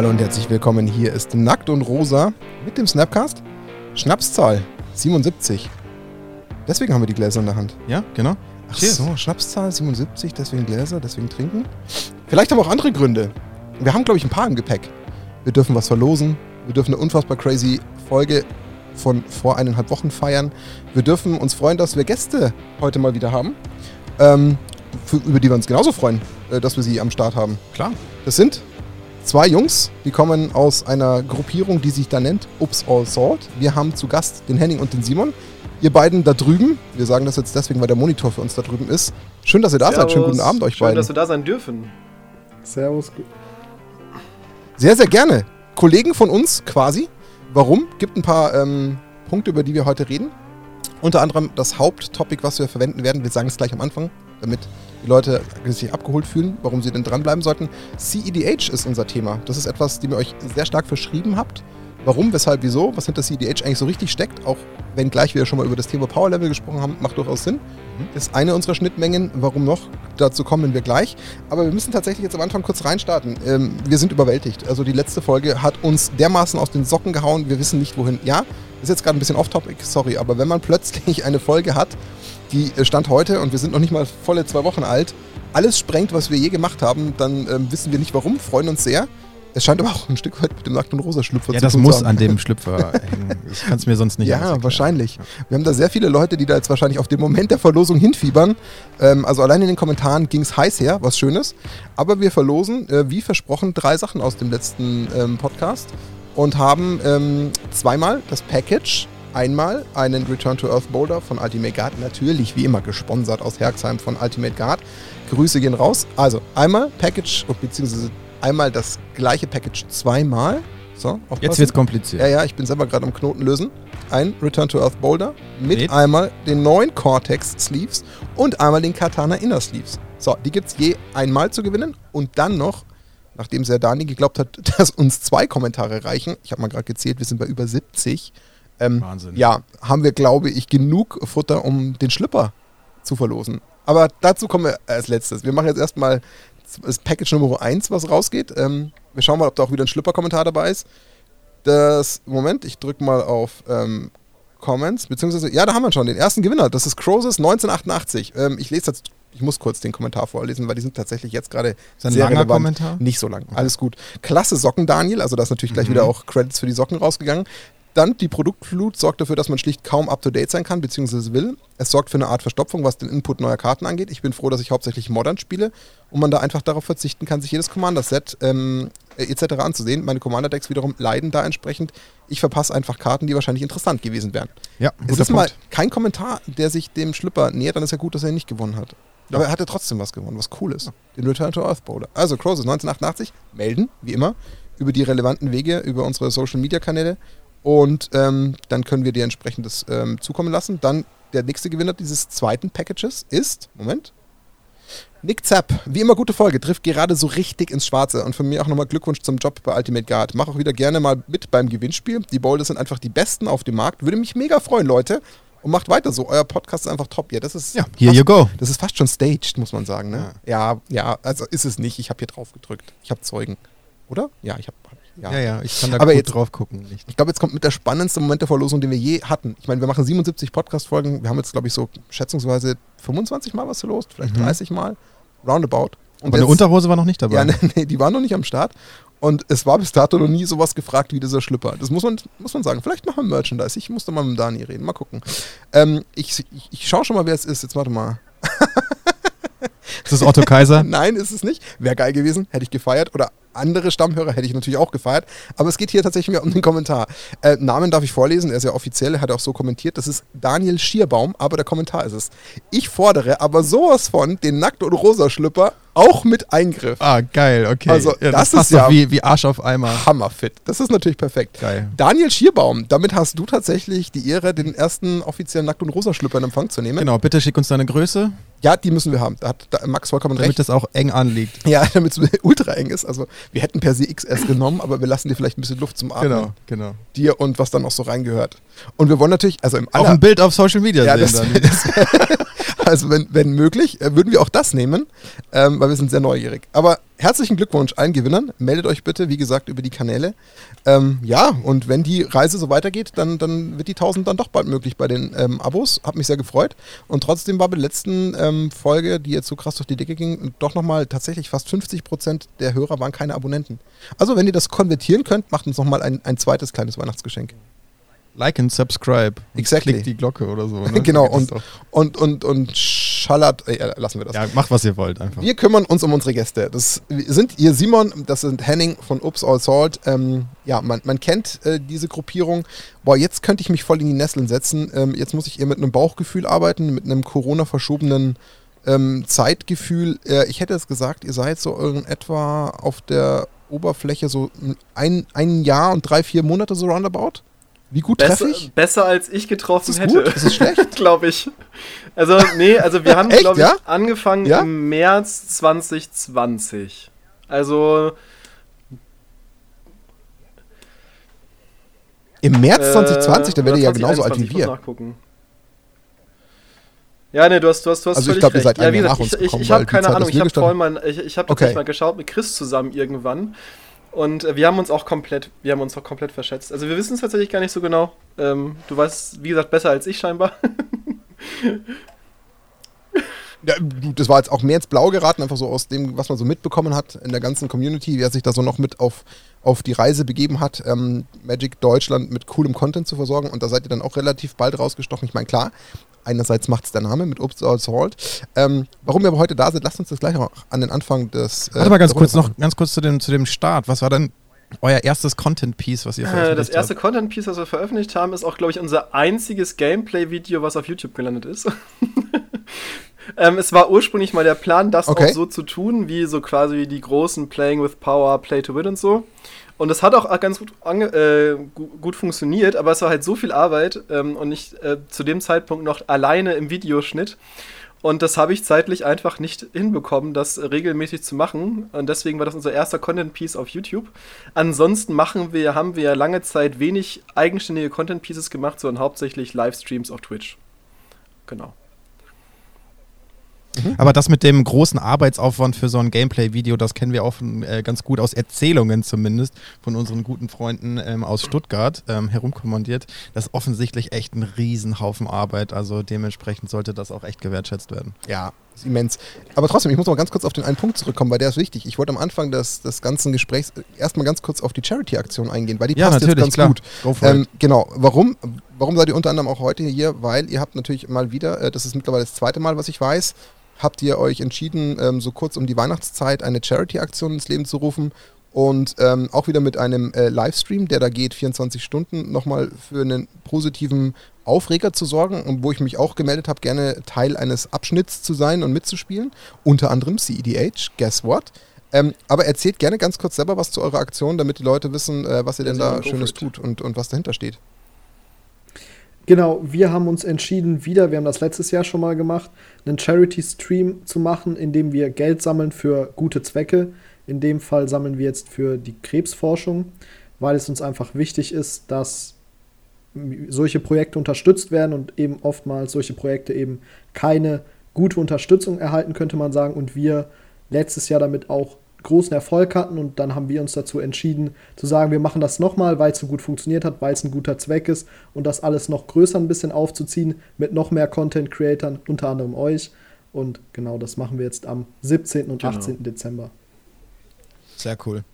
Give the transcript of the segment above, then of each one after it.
Hallo und herzlich willkommen. Hier ist Nackt und Rosa mit dem Snapcast. Schnapszahl 77. Deswegen haben wir die Gläser in der Hand. Ja, genau. Ach Cheers. so, Schnapszahl 77, deswegen Gläser, deswegen trinken. Vielleicht haben wir auch andere Gründe. Wir haben, glaube ich, ein paar im Gepäck. Wir dürfen was verlosen. Wir dürfen eine unfassbar crazy Folge von vor eineinhalb Wochen feiern. Wir dürfen uns freuen, dass wir Gäste heute mal wieder haben. Ähm, für, über die wir uns genauso freuen, äh, dass wir sie am Start haben. Klar. Das sind zwei Jungs, die kommen aus einer Gruppierung, die sich da nennt Ups All Salt. Wir haben zu Gast den Henning und den Simon. Ihr beiden da drüben, wir sagen das jetzt deswegen, weil der Monitor für uns da drüben ist. Schön, dass ihr da Servus. seid. Schönen guten Abend euch Schön, beiden. dass wir da sein dürfen. Servus. Sehr, sehr gerne. Kollegen von uns quasi. Warum? Gibt ein paar ähm, Punkte, über die wir heute reden. Unter anderem das Haupttopic, was wir verwenden werden. Wir sagen es gleich am Anfang, damit die Leute sich abgeholt fühlen, warum sie denn dranbleiben sollten. CEDH ist unser Thema. Das ist etwas, dem ihr euch sehr stark verschrieben habt. Warum, weshalb, wieso, was hinter CEDH eigentlich so richtig steckt, auch wenn gleich wir schon mal über das Thema Power Level gesprochen haben, macht durchaus Sinn. Mhm. Ist eine unserer Schnittmengen. Warum noch? Dazu kommen wir gleich. Aber wir müssen tatsächlich jetzt am Anfang kurz reinstarten. Ähm, wir sind überwältigt. Also die letzte Folge hat uns dermaßen aus den Socken gehauen. Wir wissen nicht wohin. Ja, ist jetzt gerade ein bisschen off-topic, sorry, aber wenn man plötzlich eine Folge hat, die äh, stand heute und wir sind noch nicht mal volle zwei Wochen alt, alles sprengt, was wir je gemacht haben, dann ähm, wissen wir nicht warum, freuen uns sehr. Es scheint aber auch ein Stück weit mit dem nackten rosa Schlüpfer ja, zu tun. Ja, das muss an dem Schlüpfer hängen. Ich kann es mir sonst nicht Ja, wahrscheinlich. Wir haben da sehr viele Leute, die da jetzt wahrscheinlich auf den Moment der Verlosung hinfiebern. Ähm, also allein in den Kommentaren ging es heiß her, was Schönes. Aber wir verlosen, äh, wie versprochen, drei Sachen aus dem letzten ähm, Podcast und haben ähm, zweimal das Package einmal einen Return to Earth Boulder von Ultimate Guard, natürlich wie immer gesponsert aus Herxheim von Ultimate Guard. Grüße gehen raus. Also einmal Package, beziehungsweise einmal das gleiche Package zweimal. So, aufpassen. Jetzt wird's kompliziert. Ja, ja, ich bin selber gerade am Knoten lösen. Ein Return to Earth Boulder mit, mit, einmal den neuen Cortex Sleeves und einmal den Katana Inner Sleeves. So, die gibt es je einmal zu gewinnen und dann noch, nachdem sehr Dani geglaubt hat, dass uns zwei Kommentare reichen. Ich habe mal gerade gezählt, wir sind bei über 70. Ähm, Wahnsinn. Ja, haben wir, glaube ich, genug Futter, um den Schlipper zu verlosen. Aber dazu kommen wir als letztes. Wir machen jetzt erstmal das Package Nummer 1, was rausgeht. Ähm, wir schauen mal, ob da auch wieder ein Schlipper-Kommentar dabei ist. Das, Moment, ich drücke mal auf ähm, Comments, beziehungsweise, ja, da haben wir schon den ersten Gewinner. Das ist Crozes 1988. Ähm, ich lese jetzt, ich muss kurz den Kommentar vorlesen, weil die sind tatsächlich jetzt gerade sehr langer relevant. Kommentar? Nicht so lang, alles gut. Klasse Socken, Daniel, also da ist natürlich gleich mhm. wieder auch Credits für die Socken rausgegangen. Dann die Produktflut sorgt dafür, dass man schlicht kaum up-to-date sein kann, beziehungsweise will. Es sorgt für eine Art Verstopfung, was den Input neuer Karten angeht. Ich bin froh, dass ich hauptsächlich Modern spiele und man da einfach darauf verzichten kann, sich jedes Commander-Set ähm, äh, etc. anzusehen. Meine Commander-Decks wiederum leiden da entsprechend. Ich verpasse einfach Karten, die wahrscheinlich interessant gewesen wären. Ja, es ist Punkt. mal kein Kommentar, der sich dem Schlipper nähert, dann ist ja gut, dass er ihn nicht gewonnen hat. Ja. Aber er hatte trotzdem was gewonnen, was cool ist. Den Return to Earth Bowler. Also, Crozes 1988, melden, wie immer, über die relevanten Wege, über unsere Social-Media-Kanäle und ähm, dann können wir dir entsprechend das ähm, zukommen lassen. Dann der nächste Gewinner dieses zweiten Packages ist, Moment, Nick Zapp. Wie immer gute Folge, trifft gerade so richtig ins Schwarze. Und von mir auch nochmal Glückwunsch zum Job bei Ultimate Guard. Mach auch wieder gerne mal mit beim Gewinnspiel. Die Boulders sind einfach die besten auf dem Markt. Würde mich mega freuen, Leute. Und macht weiter so. Euer Podcast ist einfach top. Ja, das ist. Ja, here fast, you go. Das ist fast schon staged, muss man sagen. Ne? Ja. ja, ja, also ist es nicht. Ich habe hier drauf gedrückt. Ich habe Zeugen. Oder? Ja, ich habe ja. ja, ja, ich kann da Aber gut jetzt, drauf gucken. Nicht. Ich glaube, jetzt kommt mit der spannendste Moment der Verlosung, den wir je hatten. Ich meine, wir machen 77 Podcast-Folgen. Wir haben jetzt, glaube ich, so schätzungsweise 25 Mal was verlost, vielleicht mhm. 30 Mal. Roundabout. Und Aber jetzt, eine Unterhose war noch nicht dabei. Ja, nee, nee, die war noch nicht am Start. Und es war bis dato noch nie sowas gefragt wie dieser Schlüpper. Das muss man, muss man sagen. Vielleicht machen wir Merchandise. Ich musste mal mit Dani reden. Mal gucken. Ähm, ich, ich, ich schaue schon mal, wer es ist. Jetzt warte mal. ist das Otto Kaiser? Nein, ist es nicht. Wäre geil gewesen. Hätte ich gefeiert. Oder andere Stammhörer hätte ich natürlich auch gefeiert. Aber es geht hier tatsächlich mehr um den Kommentar. Äh, Namen darf ich vorlesen, er ist ja offiziell, er hat auch so kommentiert. Das ist Daniel Schierbaum, aber der Kommentar ist es. Ich fordere aber sowas von den Nackt- und Rosa-Schlüpper auch mit Eingriff. Ah, geil, okay. Also, ja, das, das ist ja wie, wie Arsch auf Eimer. Hammerfit. Das ist natürlich perfekt. Geil. Daniel Schierbaum, damit hast du tatsächlich die Ehre, den ersten offiziellen Nackt- und Rosa-Schlüpper in Empfang zu nehmen. Genau, bitte schick uns deine Größe. Ja, die müssen wir haben. Da hat Max vollkommen damit recht. Damit das auch eng anliegt. Ja, damit es ultra eng ist. Also wir hätten per se XS genommen, aber wir lassen dir vielleicht ein bisschen Luft zum Atmen. Genau, genau. Dir und was dann auch so reingehört. Und wir wollen natürlich, also im aller Auch ein Bild auf Social Media ja, sehen. Das, das, Also wenn, wenn möglich, äh, würden wir auch das nehmen, ähm, weil wir sind sehr neugierig. Aber herzlichen Glückwunsch allen Gewinnern. Meldet euch bitte, wie gesagt, über die Kanäle. Ähm, ja, und wenn die Reise so weitergeht, dann, dann wird die 1000 dann doch bald möglich bei den ähm, Abos. Hat mich sehr gefreut. Und trotzdem war bei der letzten ähm, Folge, die jetzt so krass durch die Decke ging, doch nochmal tatsächlich fast 50 Prozent der Hörer waren keine Abonnenten. Also wenn ihr das konvertieren könnt, macht uns nochmal ein, ein zweites kleines Weihnachtsgeschenk. Like and subscribe. Exactly. Klickt die Glocke oder so. Ne? genau, und, und, und, und schallert, äh, lassen wir das. Ja, macht was ihr wollt einfach. Wir kümmern uns um unsere Gäste. Das sind ihr Simon, das sind Henning von Ups All Salt. Ähm, ja, man, man kennt äh, diese Gruppierung. Boah, jetzt könnte ich mich voll in die Nesseln setzen. Ähm, jetzt muss ich eher mit einem Bauchgefühl arbeiten, mit einem Corona-verschobenen ähm, Zeitgefühl. Äh, ich hätte jetzt gesagt, ihr seid so in etwa auf der Oberfläche so ein, ein Jahr und drei, vier Monate so roundabout. Wie gut besser, treffe ich? Besser als ich getroffen ist hätte. Gut? Ist es schlecht? glaube ich. Also, nee, also wir haben, glaube ich, ja? angefangen ja? im März 2020. Also. Im März 2020, da werdet ihr ja genauso alt wie wir. Nachgucken. Ja, nee, du hast, du hast, du hast also ich glaube, ihr seid ja, wie gesagt, nach uns ich, ich, ich habe keine Ahnung, ich habe vorhin mal, ich, ich habe okay. mal geschaut mit Chris zusammen irgendwann und äh, wir haben uns auch komplett, wir haben uns auch komplett verschätzt. Also wir wissen es tatsächlich gar nicht so genau. Ähm, du weißt, wie gesagt, besser als ich scheinbar. ja, das war jetzt auch mehr ins Blau geraten, einfach so aus dem, was man so mitbekommen hat in der ganzen Community, wer sich da so noch mit auf, auf die Reise begeben hat, ähm, Magic Deutschland mit coolem Content zu versorgen. Und da seid ihr dann auch relativ bald rausgestochen. Ich meine, klar, einerseits macht es der Name mit Obst All Salt. Ähm, warum wir aber heute da sind, lasst uns das gleich noch an den Anfang des. Äh, Warte mal ganz kurz noch, ganz kurz zu dem, zu dem Start. Was war denn euer erstes Content-Piece, was ihr veröffentlicht habt? Das erste Content-Piece, was wir veröffentlicht haben, ist auch, glaube ich, unser einziges Gameplay-Video, was auf YouTube gelandet ist. ähm, es war ursprünglich mal der Plan, das okay. auch so zu tun, wie so quasi die großen Playing with Power, Play to Win und so. Und das hat auch ganz gut, äh, gut funktioniert, aber es war halt so viel Arbeit ähm, und ich äh, zu dem Zeitpunkt noch alleine im Videoschnitt. Und das habe ich zeitlich einfach nicht hinbekommen, das regelmäßig zu machen. Und deswegen war das unser erster Content-Piece auf YouTube. Ansonsten machen wir, haben wir lange Zeit wenig eigenständige Content-Pieces gemacht, sondern hauptsächlich Livestreams auf Twitch. Genau. Mhm. Aber das mit dem großen Arbeitsaufwand für so ein Gameplay-Video, das kennen wir auch von, äh, ganz gut aus Erzählungen zumindest von unseren guten Freunden ähm, aus Stuttgart ähm, herumkommandiert. Das ist offensichtlich echt ein Riesenhaufen Arbeit, also dementsprechend sollte das auch echt gewertschätzt werden. Ja, ist immens. Aber trotzdem, ich muss noch ganz kurz auf den einen Punkt zurückkommen, weil der ist wichtig. Ich wollte am Anfang des, des ganzen Gesprächs erstmal ganz kurz auf die Charity-Aktion eingehen, weil die ja, passt jetzt ganz klar. gut. Ähm, genau, warum? Warum seid ihr unter anderem auch heute hier? Weil ihr habt natürlich mal wieder, äh, das ist mittlerweile das zweite Mal, was ich weiß, habt ihr euch entschieden, ähm, so kurz um die Weihnachtszeit eine Charity-Aktion ins Leben zu rufen und ähm, auch wieder mit einem äh, Livestream, der da geht 24 Stunden, nochmal für einen positiven Aufreger zu sorgen und wo ich mich auch gemeldet habe, gerne Teil eines Abschnitts zu sein und mitzuspielen. Unter anderem CEDH, guess what? Ähm, aber erzählt gerne ganz kurz selber was zu eurer Aktion, damit die Leute wissen, äh, was ihr denn da Schönes tut und, und was dahinter steht. Genau, wir haben uns entschieden, wieder, wir haben das letztes Jahr schon mal gemacht, einen Charity-Stream zu machen, in dem wir Geld sammeln für gute Zwecke. In dem Fall sammeln wir jetzt für die Krebsforschung, weil es uns einfach wichtig ist, dass solche Projekte unterstützt werden und eben oftmals solche Projekte eben keine gute Unterstützung erhalten, könnte man sagen. Und wir letztes Jahr damit auch großen Erfolg hatten und dann haben wir uns dazu entschieden zu sagen, wir machen das nochmal, weil es so gut funktioniert hat, weil es ein guter Zweck ist und das alles noch größer ein bisschen aufzuziehen mit noch mehr Content-Creatern, unter anderem euch. Und genau das machen wir jetzt am 17. und genau. 18. Dezember. Sehr cool.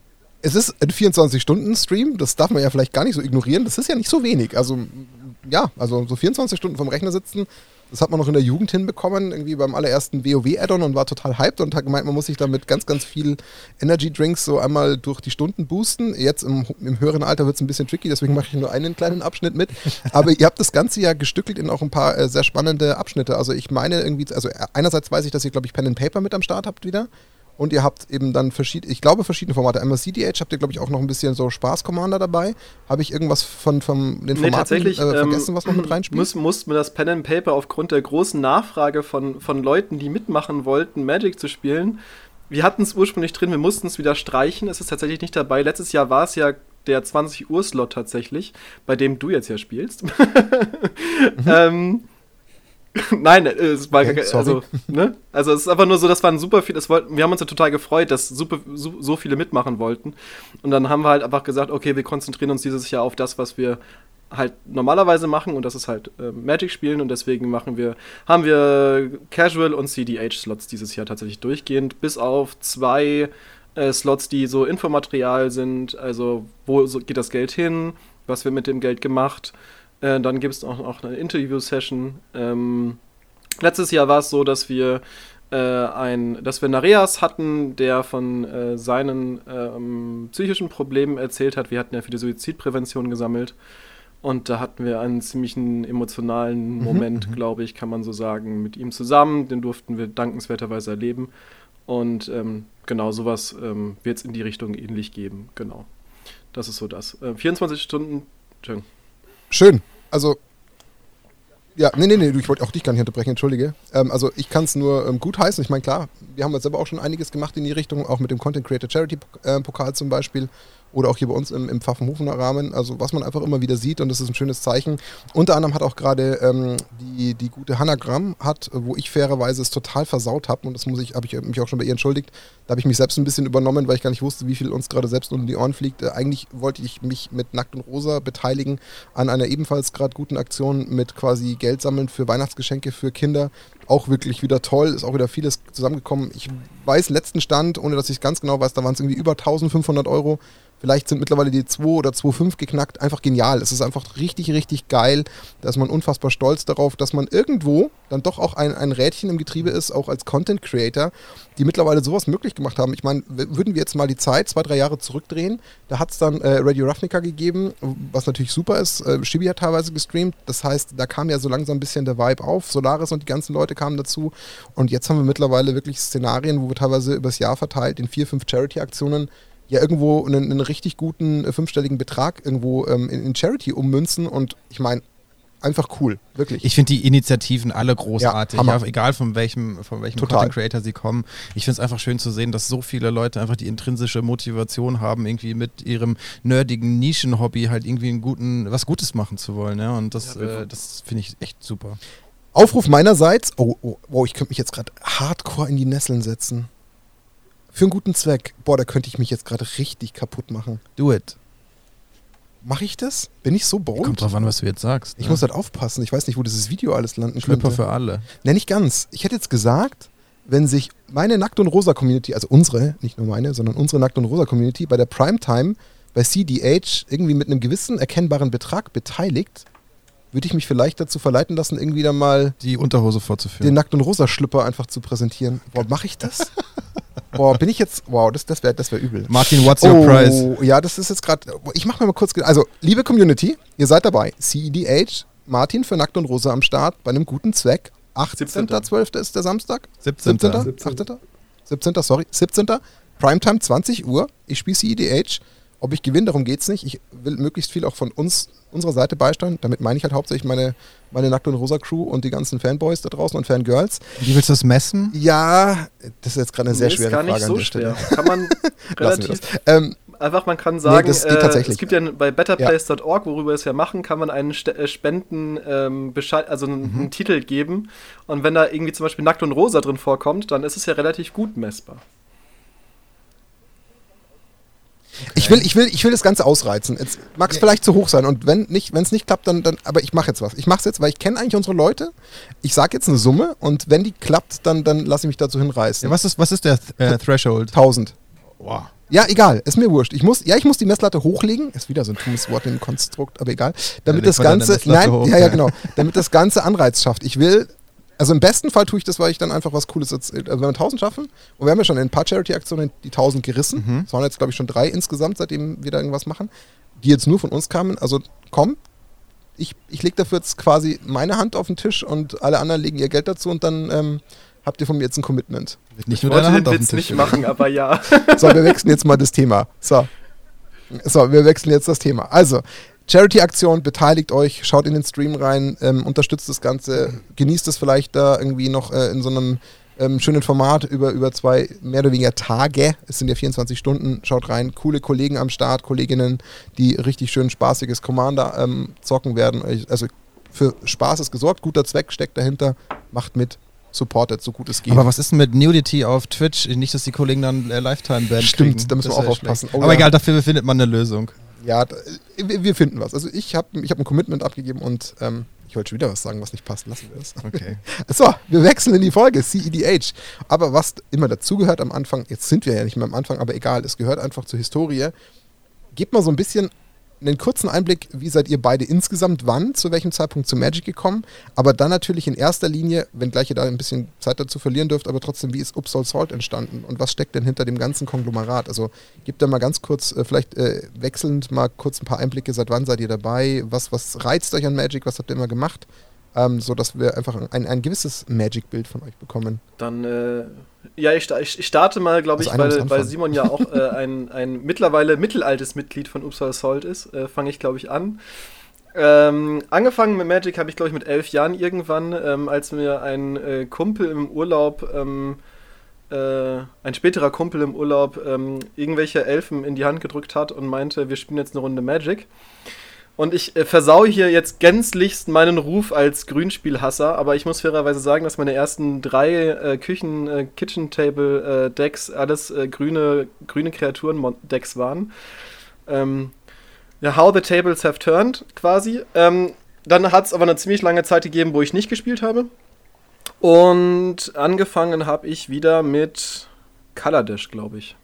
Es ist ein 24-Stunden-Stream, das darf man ja vielleicht gar nicht so ignorieren. Das ist ja nicht so wenig. Also, ja, also so 24 Stunden vom Rechner sitzen, das hat man noch in der Jugend hinbekommen, irgendwie beim allerersten WoW-Add-on und war total hyped und hat gemeint, man muss sich da mit ganz, ganz viel Energy-Drinks so einmal durch die Stunden boosten. Jetzt im, im höheren Alter wird es ein bisschen tricky, deswegen mache ich nur einen kleinen Abschnitt mit. Aber ihr habt das Ganze ja gestückelt in auch ein paar äh, sehr spannende Abschnitte. Also ich meine irgendwie, also einerseits weiß ich, dass ihr, glaube ich, Pen and Paper mit am Start habt wieder. Und ihr habt eben dann verschiedene, ich glaube verschiedene Formate. Einmal CDH habt ihr, glaube ich, auch noch ein bisschen so Spaß-Commander dabei. Habe ich irgendwas von, von den Formaten nee, äh, vergessen, was noch mit reinspielt? Muss, mussten wir das Pen and Paper aufgrund der großen Nachfrage von, von Leuten, die mitmachen wollten, Magic zu spielen. Wir hatten es ursprünglich drin, wir mussten es wieder streichen. Es ist tatsächlich nicht dabei. Letztes Jahr war es ja der 20 Uhr Slot tatsächlich, bei dem du jetzt ja spielst. mhm. ähm, Nein, es war Okay, also, ne? Also es ist einfach nur so, das waren super viele, wollten, wir haben uns ja total gefreut, dass super, so, so viele mitmachen wollten. Und dann haben wir halt einfach gesagt, okay, wir konzentrieren uns dieses Jahr auf das, was wir halt normalerweise machen und das ist halt äh, Magic spielen und deswegen machen wir, haben wir Casual und CDH-Slots dieses Jahr tatsächlich durchgehend, bis auf zwei äh, Slots, die so Infomaterial sind, also wo so geht das Geld hin, was wird mit dem Geld gemacht. Äh, dann gibt es auch noch eine Interview-Session. Ähm, letztes Jahr war es so, dass wir äh, ein, dass wir Nareas hatten, der von äh, seinen ähm, psychischen Problemen erzählt hat. Wir hatten ja für die Suizidprävention gesammelt. Und da hatten wir einen ziemlichen emotionalen Moment, glaube ich, kann man so sagen, mit ihm zusammen. Den durften wir dankenswerterweise erleben. Und ähm, genau, sowas ähm, wird es in die Richtung ähnlich geben. Genau. Das ist so das. Äh, 24 Stunden. Entschuldigung. Schön. Also, ja, nee, nee, nee, ich wollte auch dich gar nicht unterbrechen, entschuldige. Ähm, also, ich kann es nur ähm, gut heißen. Ich meine, klar, wir haben jetzt selber auch schon einiges gemacht in die Richtung, auch mit dem Content Creator Charity äh, Pokal zum Beispiel. Oder auch hier bei uns im, im Pfaffenhofener Rahmen. Also, was man einfach immer wieder sieht und das ist ein schönes Zeichen. Unter anderem hat auch gerade ähm, die, die gute Hannah Gramm, hat, äh, wo ich fairerweise es total versaut habe und das muss ich, habe ich mich auch schon bei ihr entschuldigt. Da habe ich mich selbst ein bisschen übernommen, weil ich gar nicht wusste, wie viel uns gerade selbst unter die Ohren fliegt. Äh, eigentlich wollte ich mich mit Nackt und Rosa beteiligen an einer ebenfalls gerade guten Aktion mit quasi Geld sammeln für Weihnachtsgeschenke für Kinder. Auch wirklich wieder toll, ist auch wieder vieles zusammengekommen. Ich weiß letzten Stand, ohne dass ich es ganz genau weiß, da waren es irgendwie über 1500 Euro. Vielleicht sind mittlerweile die 2 oder 2,5 geknackt. Einfach genial. Es ist einfach richtig, richtig geil. Da ist man unfassbar stolz darauf, dass man irgendwo dann doch auch ein, ein Rädchen im Getriebe ist, auch als Content Creator, die mittlerweile sowas möglich gemacht haben. Ich meine, würden wir jetzt mal die Zeit zwei, drei Jahre zurückdrehen, da hat es dann äh, Radio Ravnica gegeben, was natürlich super ist. Äh, Shibi hat teilweise gestreamt. Das heißt, da kam ja so langsam ein bisschen der Vibe auf. Solaris und die ganzen Leute kamen dazu. Und jetzt haben wir mittlerweile wirklich Szenarien, wo wir teilweise übers Jahr verteilt in vier, fünf Charity-Aktionen ja irgendwo einen, einen richtig guten äh, fünfstelligen Betrag irgendwo ähm, in, in Charity ummünzen und ich meine, einfach cool, wirklich. Ich finde die Initiativen alle großartig, Ja, ja, egal von welchem, von welchem Total. Content Creator sie kommen. Ich finde es einfach schön zu sehen, dass so viele Leute einfach die intrinsische Motivation haben, irgendwie mit ihrem nerdigen Nischenhobby halt irgendwie einen guten, was Gutes machen zu wollen. Ja? Und das, Ja, äh, das finde ich echt super. Aufruf meinerseits, oh, oh, wow, ich könnte mich jetzt gerade hardcore in die Nesseln setzen. Für einen guten Zweck. Boah, da könnte ich mich jetzt gerade richtig kaputt machen. Do it. Mache ich das? Bin ich so bold? Kommt drauf an, was du jetzt sagst. Ich ne? muss halt aufpassen. Ich weiß nicht, wo dieses Video alles landen Schlüpper könnte. für alle. Ne, nicht ganz. Ich hätte jetzt gesagt, wenn sich meine Nackt- und Rosa-Community, also unsere, nicht nur meine, sondern unsere Nackt- und Rosa-Community bei der Primetime bei CDH irgendwie mit einem gewissen erkennbaren Betrag beteiligt, würde ich mich vielleicht dazu verleiten lassen, irgendwie dann mal Die Unterhose den vorzuführen. Nackt- und Rosa-Schlüpper einfach zu präsentieren. Boah, mache ich das? Boah, bin ich jetzt, wow, das, das wäre das wär übel. Martin, what's your oh, price? ja, das ist jetzt gerade. Ich mache mir mal kurz. Also, liebe Community, ihr seid dabei. CEDH, Martin für Nackt und Rosa am Start bei einem guten Zweck. 18.12. ist der Samstag. 17. 17. 17.. 18. 17. Sorry. 17. Primetime 20 Uhr. Ich spiele CEDH. Ob ich gewinne, darum geht es nicht. Ich will möglichst viel auch von uns, unserer Seite beisteuern. Damit meine ich halt hauptsächlich meine, meine Nackt- und Rosa-Crew und die ganzen Fanboys da draußen und Fangirls. Wie willst du das messen? Ja, das ist jetzt gerade eine sehr Nee, schwere ist gar nicht Frage so an der schwer. Stelle. Kann man relativ das. Ähm, einfach, man kann sagen, das geht äh, tatsächlich. es gibt ja bei betterplace.org, worüber wir es ja machen, kann man einen St äh, Spenden ähm, Bescheid, also einen, Mhm. einen Titel geben. Und wenn da irgendwie zum Beispiel Nackt und Rosa drin vorkommt, dann ist es ja relativ gut messbar. Ich will, ich will, ich will das Ganze ausreizen. Jetzt mag es vielleicht zu hoch sein und wenn nicht, wenn es nicht klappt, dann, dann, aber ich mache jetzt was. Ich mache es jetzt, weil ich kenne eigentlich unsere Leute. Ich sage jetzt eine Summe und wenn die klappt, dann, dann lasse ich mich dazu hinreißen. Ja, was, ist, was ist der äh, Threshold? 1000. Wow. Ja, egal, ist mir wurscht. Ich muss, ja, ich muss die Messlatte hochlegen. Ist wieder so ein dummes Wort im Konstrukt, aber egal. Damit leg das Ganze, nein, hoch, ja, ja, ja. genau. Damit das Ganze Anreiz schafft. Ich will, also im besten Fall tue ich das, weil ich dann einfach was Cooles erzähle. Also wenn wir 1000 schaffen, und wir haben ja schon in ein paar Charity-Aktionen die 1000 gerissen. Mhm. Es waren jetzt, glaube ich, schon drei insgesamt, seitdem wir da irgendwas machen, die jetzt nur von uns kamen. Also komm, ich, ich lege dafür jetzt quasi meine Hand auf den Tisch und alle anderen legen ihr Geld dazu und dann ähm, habt ihr von mir jetzt ein Commitment. Wird nicht Ich nur wollte deine den Hand auf den Tisch nicht machen, aber ja. So, wir wechseln jetzt mal das Thema. So. So, wir wechseln jetzt das Thema. Also, Charity-Aktion, beteiligt euch, schaut in den Stream rein, ähm, unterstützt das Ganze, genießt es vielleicht da irgendwie noch äh, in so einem ähm, schönen Format über, über zwei mehr oder weniger Tage. Es sind ja 24 Stunden. Schaut rein. Coole Kollegen am Start, Kolleginnen, die richtig schön spaßiges Commander ähm, zocken werden. Also für Spaß ist gesorgt, guter Zweck steckt dahinter, macht mit, supportet, so gut es geht. Aber was ist denn mit Nudity auf Twitch? Nicht, dass die Kollegen dann äh, Lifetime-Band Stimmt, kriegen. da müssen Das wir auch aufpassen. Oh Aber ja. egal, dafür findet man eine Lösung. Ja, wir, wir finden was. Also ich habe ich hab ein Commitment abgegeben und ähm, ich wollte schon wieder was sagen, was nicht passt. Lassen wir es. Okay. So, wir wechseln in die Folge, CEDH. Aber was immer dazugehört am Anfang, jetzt sind wir ja nicht mehr am Anfang, aber egal, es gehört einfach zur Historie. Gebt mal so ein bisschen einen kurzen Einblick, wie seid ihr beide insgesamt wann, zu welchem Zeitpunkt zu Magic gekommen, aber dann natürlich in erster Linie, wenngleich ihr da ein bisschen Zeit dazu verlieren dürft, aber trotzdem, wie ist Upsal Salt entstanden und was steckt denn hinter dem ganzen Konglomerat? Also gebt da mal ganz kurz, äh, vielleicht äh, wechselnd mal kurz ein paar Einblicke, seit wann seid ihr dabei, was, was reizt euch an Magic, was habt ihr immer gemacht, ähm, so dass wir einfach ein, ein gewisses Magic-Bild von euch bekommen. Dann, äh, ja, ich, ich ich starte mal, glaube ich, Also muss weil, weil. Simon ja auch äh, ein, ein mittlerweile mittelaltes Mitglied von Uppsala Salt ist, äh, fange ich, glaube ich, an. Ähm, angefangen mit Magic habe ich, glaube ich, mit elf Jahren irgendwann, ähm, als mir ein äh, Kumpel im Urlaub, ähm, äh, ein späterer Kumpel im Urlaub, ähm, irgendwelche Elfen in die Hand gedrückt hat und meinte, wir spielen jetzt eine Runde Magic. Und ich äh, versaue hier jetzt gänzlichst meinen Ruf als Grünspielhasser, aber ich muss fairerweise sagen, dass meine ersten drei äh, Küchen, äh, Kitchen Table äh, Decks alles äh, grüne, grüne Kreaturen-Decks waren. Ähm, ja, How the Tables Have Turned quasi. Ähm, dann hat es aber eine ziemlich lange Zeit gegeben, wo ich nicht gespielt habe. Und angefangen habe ich wieder mit Color Dash, glaube ich.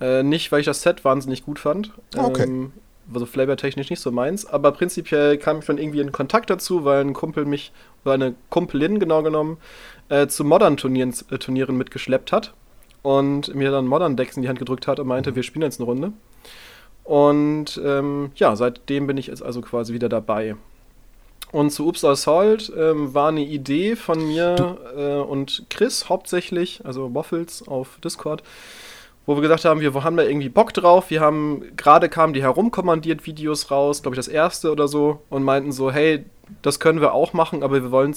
Äh, nicht, weil ich das Set wahnsinnig gut fand. Okay. Ähm, also flavortechnisch nicht so meins, aber prinzipiell kam ich dann irgendwie in Kontakt dazu, weil ein Kumpel mich, oder eine Kumpelin genau genommen, äh, zu Modern-Turnieren äh, Turnieren mitgeschleppt hat und mir dann Modern-Decks in die Hand gedrückt hat und meinte, wir spielen jetzt eine Runde. Und ähm, ja, seitdem bin ich jetzt also quasi wieder dabei. Und zu Oops Assault ähm, war eine Idee von mir äh, und Chris hauptsächlich, also Waffles auf Discord, wo wir gesagt haben, wir haben da irgendwie Bock drauf. Wir haben, gerade kamen die herumkommandiert Videos raus, glaube ich das erste oder so, und meinten so, hey, das können wir auch machen, aber wir wollen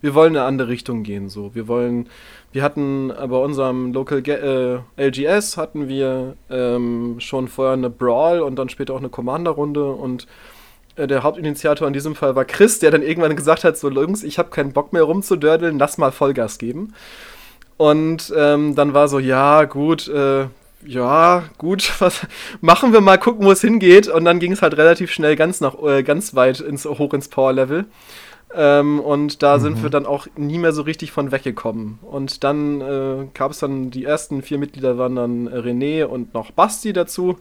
wir wollen in eine andere Richtung gehen. So, wir wollen, wir hatten bei unserem Local Ge äh, LGS hatten wir ähm, schon vorher eine Brawl und dann später auch eine Commander-Runde und äh, der Hauptinitiator in diesem Fall war Chris, der dann irgendwann gesagt hat, so Jungs, ich habe keinen Bock mehr rumzudördeln, lass mal Vollgas geben. Und ähm, dann war so, ja, gut, äh, ja, gut, was machen wir mal, gucken, wo es hingeht. Und dann ging es halt relativ schnell ganz nach, äh, ganz weit ins, hoch ins Power-Level. Ähm, und da sind wir dann auch nie mehr so richtig von weggekommen. Und dann äh, gab es dann, die ersten vier Mitglieder waren dann René und noch Basti dazu.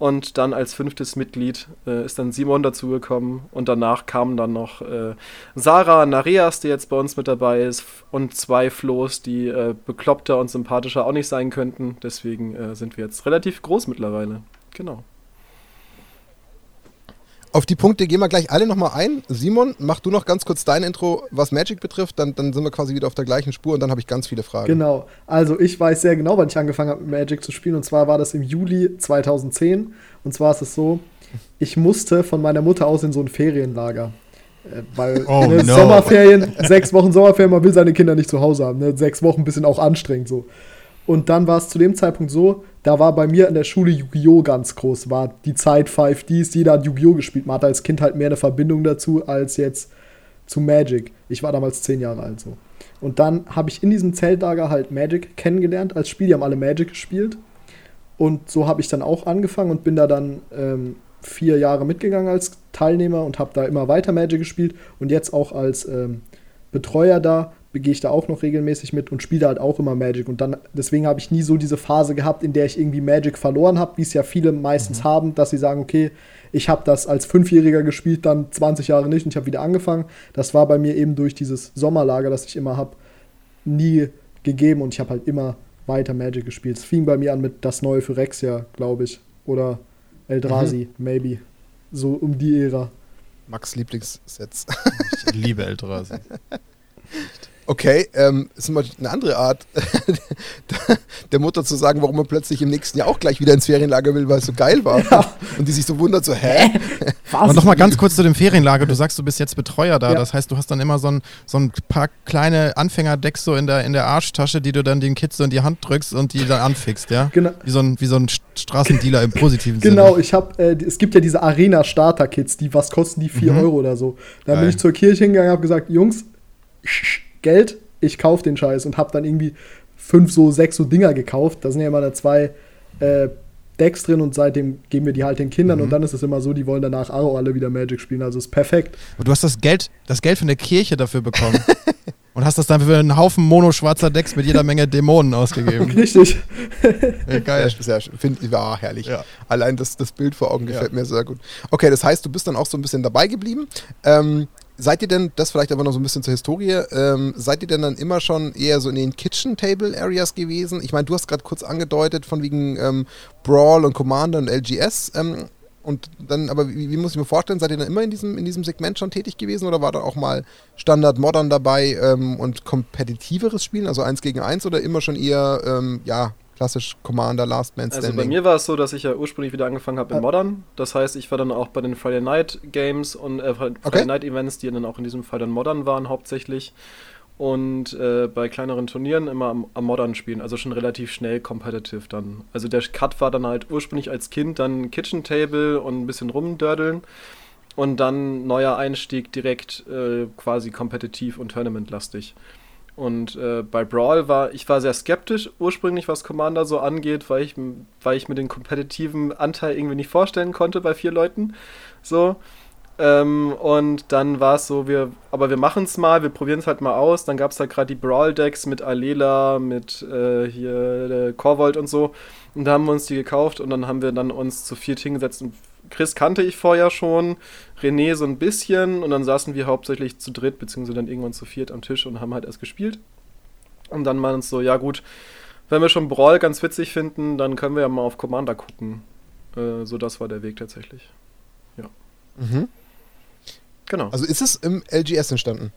Und dann als fünftes Mitglied äh, ist dann Simon dazugekommen. Und danach kamen dann noch äh, Sarah Nareas, die jetzt bei uns mit dabei ist, und zwei Flo's, die äh, bekloppter und sympathischer auch nicht sein könnten. Deswegen äh, sind wir jetzt relativ groß mittlerweile. Genau. Auf die Punkte gehen wir gleich alle nochmal ein. Simon, mach du noch ganz kurz dein Intro, was Magic betrifft, dann, dann sind wir quasi wieder auf der gleichen Spur und dann habe ich ganz viele Fragen. Genau. Also ich weiß sehr genau, wann ich angefangen habe mit Magic zu spielen. Und zwar war das im Juli 2010. Und zwar ist es so, ich musste von meiner Mutter aus in so ein Ferienlager. Äh, Weil Oh, ne, no. Sommerferien, sechs Wochen Sommerferien, man will seine Kinder nicht zu Hause haben. Ne? Sechs Wochen ein bisschen auch anstrengend so. Und dann war es zu dem Zeitpunkt so, da war bei mir in der Schule Yu-Gi-Oh! ganz groß. War die Zeit 5Ds, jeder hat Yu-Gi-Oh! gespielt. Man hatte als Kind halt mehr eine Verbindung dazu als jetzt zu Magic. Ich war damals zehn Jahre alt so. Und dann habe ich in diesem Zeltlager halt Magic kennengelernt als Spiel. Die haben alle Magic gespielt. Und so habe ich dann auch angefangen und bin da dann ähm, vier Jahre mitgegangen als Teilnehmer und habe da immer weiter Magic gespielt. Und jetzt auch als ähm, Betreuer da gehe ich da auch noch regelmäßig mit und spiele da halt auch immer Magic. Und dann, deswegen habe ich nie so diese Phase gehabt, in der ich irgendwie Magic verloren habe, wie es ja viele meistens haben, dass sie sagen, okay, ich habe das als Fünfjähriger gespielt, dann 20 Jahre nicht und ich habe wieder angefangen. Das war bei mir eben durch dieses Sommerlager, das ich immer habe, nie gegeben und ich habe halt immer weiter Magic gespielt. Es fing bei mir an mit das neue Phyrexia, glaube ich. Oder Eldrazi, maybe. So um die Ära. Max Lieblingssets. Ich liebe Eldrazi. Okay, ähm, ist immer eine andere Art, der Mutter zu sagen, warum man plötzlich im nächsten Jahr auch gleich wieder ins Ferienlager will, weil es so geil war. Ja. Und die sich so wundert, so, hä? Und nochmal ganz kurz zu dem Ferienlager. Du sagst, du bist jetzt Betreuer da. Ja. Das heißt, du hast dann immer so ein, so ein paar kleine Anfängerdecks so in der, in der Arschtasche, die du dann den Kids so in die Hand drückst und die dann anfixt, ja? Genau. Wie so ein, wie so ein St- Straßendealer im positiven Genau, Sinne. ich habe, äh, es gibt ja diese Arena-Starter-Kits, die was kosten die 4 Mhm. Euro oder so. Dann bin Geil. ich zur Kirche hingegangen, habe gesagt, Jungs, Geld, ich kauf den Scheiß und habe dann irgendwie fünf so sechs so Dinger gekauft. Da sind ja immer da zwei äh, Decks drin und seitdem geben wir die halt den Kindern Mhm. und dann ist es immer so, die wollen danach auch alle wieder Magic spielen. Also ist perfekt. Und du hast das Geld, das Geld von der Kirche dafür bekommen. und hast das dann für einen Haufen monoschwarzer Decks mit jeder Menge Dämonen ausgegeben. Richtig. Ja, geil. Sehr, sehr ich, war herrlich. Ja. Allein das, das Bild vor Augen gefällt Ja. mir sehr gut. Okay, das heißt, du bist dann auch so ein bisschen dabei geblieben. Ähm, seid ihr denn, das vielleicht aber noch so ein bisschen zur Historie, ähm, seid ihr denn dann immer schon eher so in den Kitchen Table Areas gewesen? Ich meine, du hast gerade kurz angedeutet von wegen ähm, Brawl und Commander und LGS. Ähm, und dann, aber wie, wie muss ich mir vorstellen, seid ihr dann immer in diesem, in diesem Segment schon tätig gewesen oder war da auch mal Standard Modern dabei ähm, und kompetitiveres Spielen, also eins gegen eins oder immer schon eher, ähm, ja, klassisch Commander, Last Man Standing? Also bei mir war es so, dass ich ja ursprünglich wieder angefangen habe in. Modern. Das heißt, ich war dann auch bei den Friday Night Games und äh, Friday Okay. Night Events, die dann auch in diesem Fall dann Modern waren hauptsächlich. Und äh, bei kleineren Turnieren immer am, am Modern spielen, also schon relativ schnell competitive dann. Also der Cut war dann halt ursprünglich als Kind dann Kitchen Table und ein bisschen rumdördeln. Und dann neuer Einstieg direkt äh, quasi kompetitiv und tournamentlastig. Und äh, bei Brawl war ich war sehr skeptisch ursprünglich, was Commander so angeht, weil ich, weil ich mir den kompetitiven Anteil irgendwie nicht vorstellen konnte bei vier Leuten. So. Ähm, und dann war es so, wir, aber wir machen es mal, wir probieren es halt mal aus. Dann gab es halt gerade die Brawl-Decks mit Alela, mit äh, hier äh, Korvold und so. Und da haben wir uns die gekauft und dann haben wir dann uns zu viert hingesetzt. Und Chris kannte ich vorher schon, René so ein bisschen und dann saßen wir hauptsächlich zu dritt, beziehungsweise dann irgendwann zu viert am Tisch und haben halt erst gespielt. Und dann waren uns so, ja gut, wenn wir schon Brawl ganz witzig finden, dann können wir ja mal auf Commander gucken. Äh, so das war der Weg tatsächlich. Mhm. Genau. Also ist es im LGS entstanden?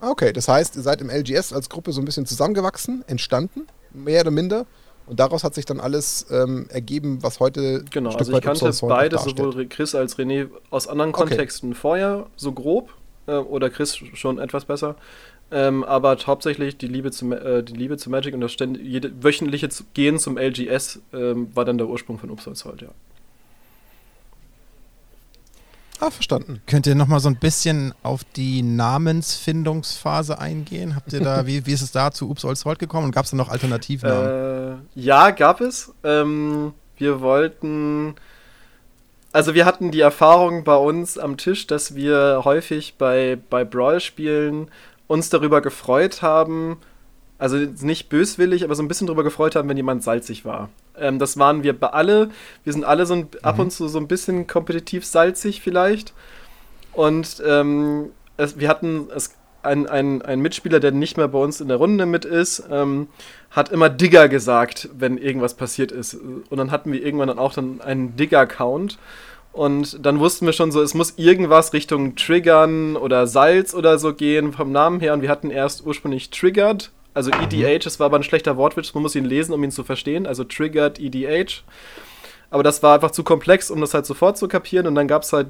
Ah, Okay, das heißt, ihr seid im LGS als Gruppe so ein bisschen zusammengewachsen, entstanden, mehr oder minder. Und daraus hat sich dann alles ähm, ergeben, was heute Genau, ein Stück also ich kannte beide, darstellt. sowohl Chris als René, aus anderen Okay. Kontexten vorher, so grob, äh, oder Chris schon etwas besser. Ähm, aber hauptsächlich die Liebe zu, äh, die Liebe zu Magic und das ständig, jede, wöchentliche Gehen zum LGS ähm, war dann der Ursprung von Upsalzhold, ja. Ah, verstanden. Könnt ihr nochmal so ein bisschen auf die Namensfindungsphase eingehen? Habt ihr da, wie, wie ist es da zu Ups Olds Holt gekommen und gab es da noch Alternativnamen? Äh, ja, gab es. Ähm, wir wollten. Also wir hatten die Erfahrung bei uns am Tisch, dass wir häufig bei, bei Brawl-Spielen uns darüber gefreut haben, also nicht böswillig, aber so ein bisschen darüber gefreut haben, wenn jemand salzig war. Ähm, das waren wir bei alle. Wir sind alle so ein, ab und zu so ein bisschen kompetitiv salzig vielleicht. Und ähm, es, wir hatten es, ein, ein, ein Mitspieler, der nicht mehr bei uns in der Runde mit ist, ähm, hat immer Digger gesagt, wenn irgendwas passiert ist. Und dann hatten wir irgendwann dann auch dann einen Digger-Count. Und dann wussten wir schon so, es muss irgendwas Richtung Triggern oder Salz oder so gehen vom Namen her. Und wir hatten erst ursprünglich Triggered, also EDH, es war aber ein schlechter Wortwitz, man muss ihn lesen, um ihn zu verstehen. Also Triggered EDH. Aber das war einfach zu komplex, um das halt sofort zu kapieren. Und dann gab es halt,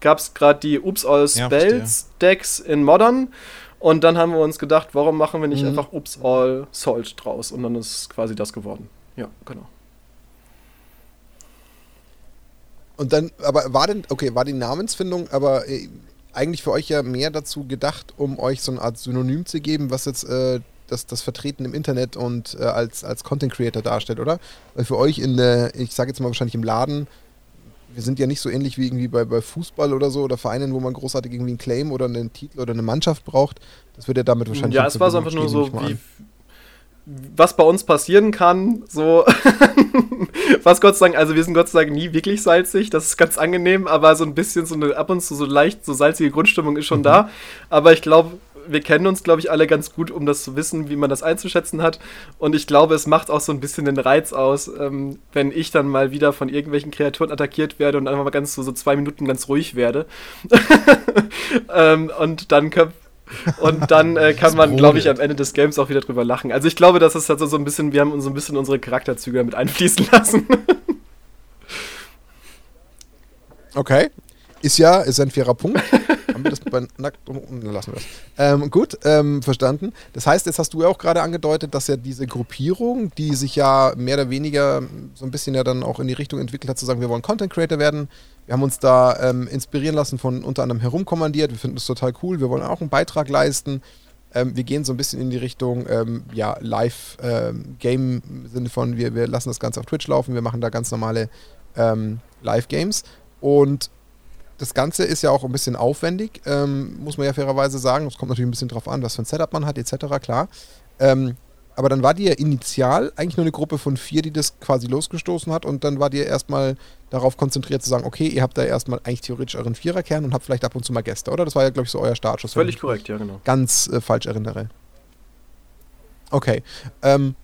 gab's gerade die Oops All Ja, Spells Decks in Modern. Und dann haben wir uns gedacht, warum machen wir nicht Mhm. einfach Oops All Salt draus? Und dann ist quasi das geworden. Ja, genau. Und dann, aber war denn, okay, war die Namensfindung aber äh, eigentlich für euch ja mehr dazu gedacht, um euch so eine Art Synonym zu geben, was jetzt äh, das, das Vertreten im Internet und äh, als, als Content Creator darstellt, oder? Weil für euch in der, ich sage jetzt mal wahrscheinlich im Laden, wir sind ja nicht so ähnlich wie irgendwie bei, bei Fußball oder so oder Vereinen, wo man großartig irgendwie einen Claim oder einen Titel oder eine Mannschaft braucht. Das wird ja damit wahrscheinlich Ja, es war einfach nur so, wie, an. was bei uns passieren kann, so, was Gott sei Dank, also wir sind Gott sei Dank nie wirklich salzig, das ist ganz angenehm, aber so ein bisschen so eine, ab und zu so leicht, so salzige Grundstimmung ist schon Mhm. da, aber ich glaube, wir kennen uns, glaube ich, alle ganz gut, um das zu wissen, wie man das einzuschätzen hat. Und ich glaube, es macht auch so ein bisschen den Reiz aus, ähm, wenn ich dann mal wieder von irgendwelchen Kreaturen attackiert werde und einfach mal ganz so, so zwei Minuten ganz ruhig werde. ähm, und dann können, und dann äh, kann man, glaube ich, am Ende des Games auch wieder drüber lachen. Also ich glaube, das ist halt so so ein bisschen, wir haben uns so ein bisschen unsere Charakterzüge damit einfließen lassen. Okay. Ist ja, ist ein fairer Punkt. Haben wir das bei nackt lassen wir das. Ähm, gut, ähm, verstanden. Das heißt, jetzt hast du ja auch gerade angedeutet, dass ja diese Gruppierung, die sich ja mehr oder weniger so ein bisschen ja dann auch in die Richtung entwickelt hat, zu sagen, wir wollen Content Creator werden. Wir haben uns da ähm, inspirieren lassen von unter anderem herumkommandiert. Wir finden das total cool. Wir wollen auch einen Beitrag leisten. Ähm, wir gehen so ein bisschen in die Richtung ähm, ja, Live-Game im Sinne von, wir, wir lassen das Ganze auf Twitch laufen, wir machen da ganz normale ähm, Live-Games. Und das Ganze ist ja auch ein bisschen aufwendig, ähm, muss man ja fairerweise sagen. Es kommt natürlich ein bisschen drauf an, was für ein Setup man hat, etc., klar. Ähm, aber dann war die ja initial eigentlich nur eine Gruppe von vier, die das quasi losgestoßen hat und dann war die erstmal darauf konzentriert zu sagen, okay, ihr habt da erstmal eigentlich theoretisch euren Viererkern und habt vielleicht ab und zu mal Gäste, oder? Das war ja, glaube ich, so euer Startschuss. Völlig korrekt, ja, genau. Ganz äh, falsch erinnere. Okay. Ähm,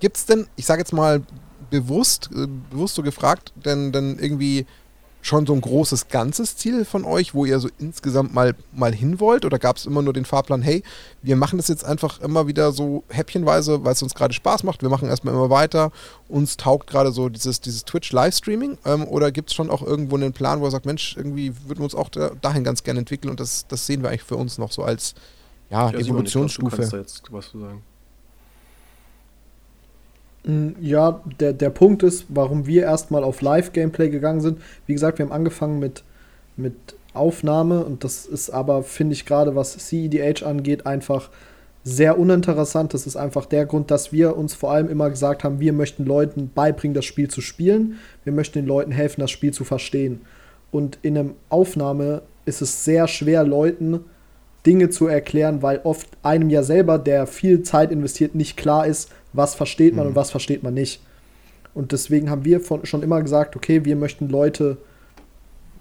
Gibt es denn, ich sage jetzt mal bewusst, äh, bewusst so gefragt, denn, denn irgendwie schon so ein großes ganzes Ziel von euch, wo ihr so insgesamt mal, mal hin wollt? Oder gab es immer nur den Fahrplan, hey, wir machen das jetzt einfach immer wieder so häppchenweise, weil es uns gerade Spaß macht, wir machen erstmal immer weiter, uns taugt gerade so dieses, dieses Twitch-Livestreaming? Ähm, oder gibt es schon auch irgendwo einen Plan, wo ihr sagt, Mensch, irgendwie würden wir uns auch da, dahin ganz gerne entwickeln und das, das sehen wir eigentlich für uns noch so als ja, Simon, ich glaub, Evolutionsstufe? Du kannst da jetzt was zu sagen. Ja, der, der Punkt ist, warum wir erstmal auf Live-Gameplay gegangen sind. Wie gesagt, wir haben angefangen mit, mit Aufnahme und das ist aber, finde ich, gerade was CEDH angeht, einfach sehr uninteressant. Das ist einfach der Grund, dass wir uns vor allem immer gesagt haben, wir möchten Leuten beibringen, das Spiel zu spielen. Wir möchten den Leuten helfen, das Spiel zu verstehen. Und in einem Aufnahme ist es sehr schwer, Leuten Dinge zu erklären, weil oft einem ja selber, der viel Zeit investiert, nicht klar ist, was versteht man Mhm. und was versteht man nicht. Und deswegen haben wir von, schon immer gesagt, okay, wir möchten Leute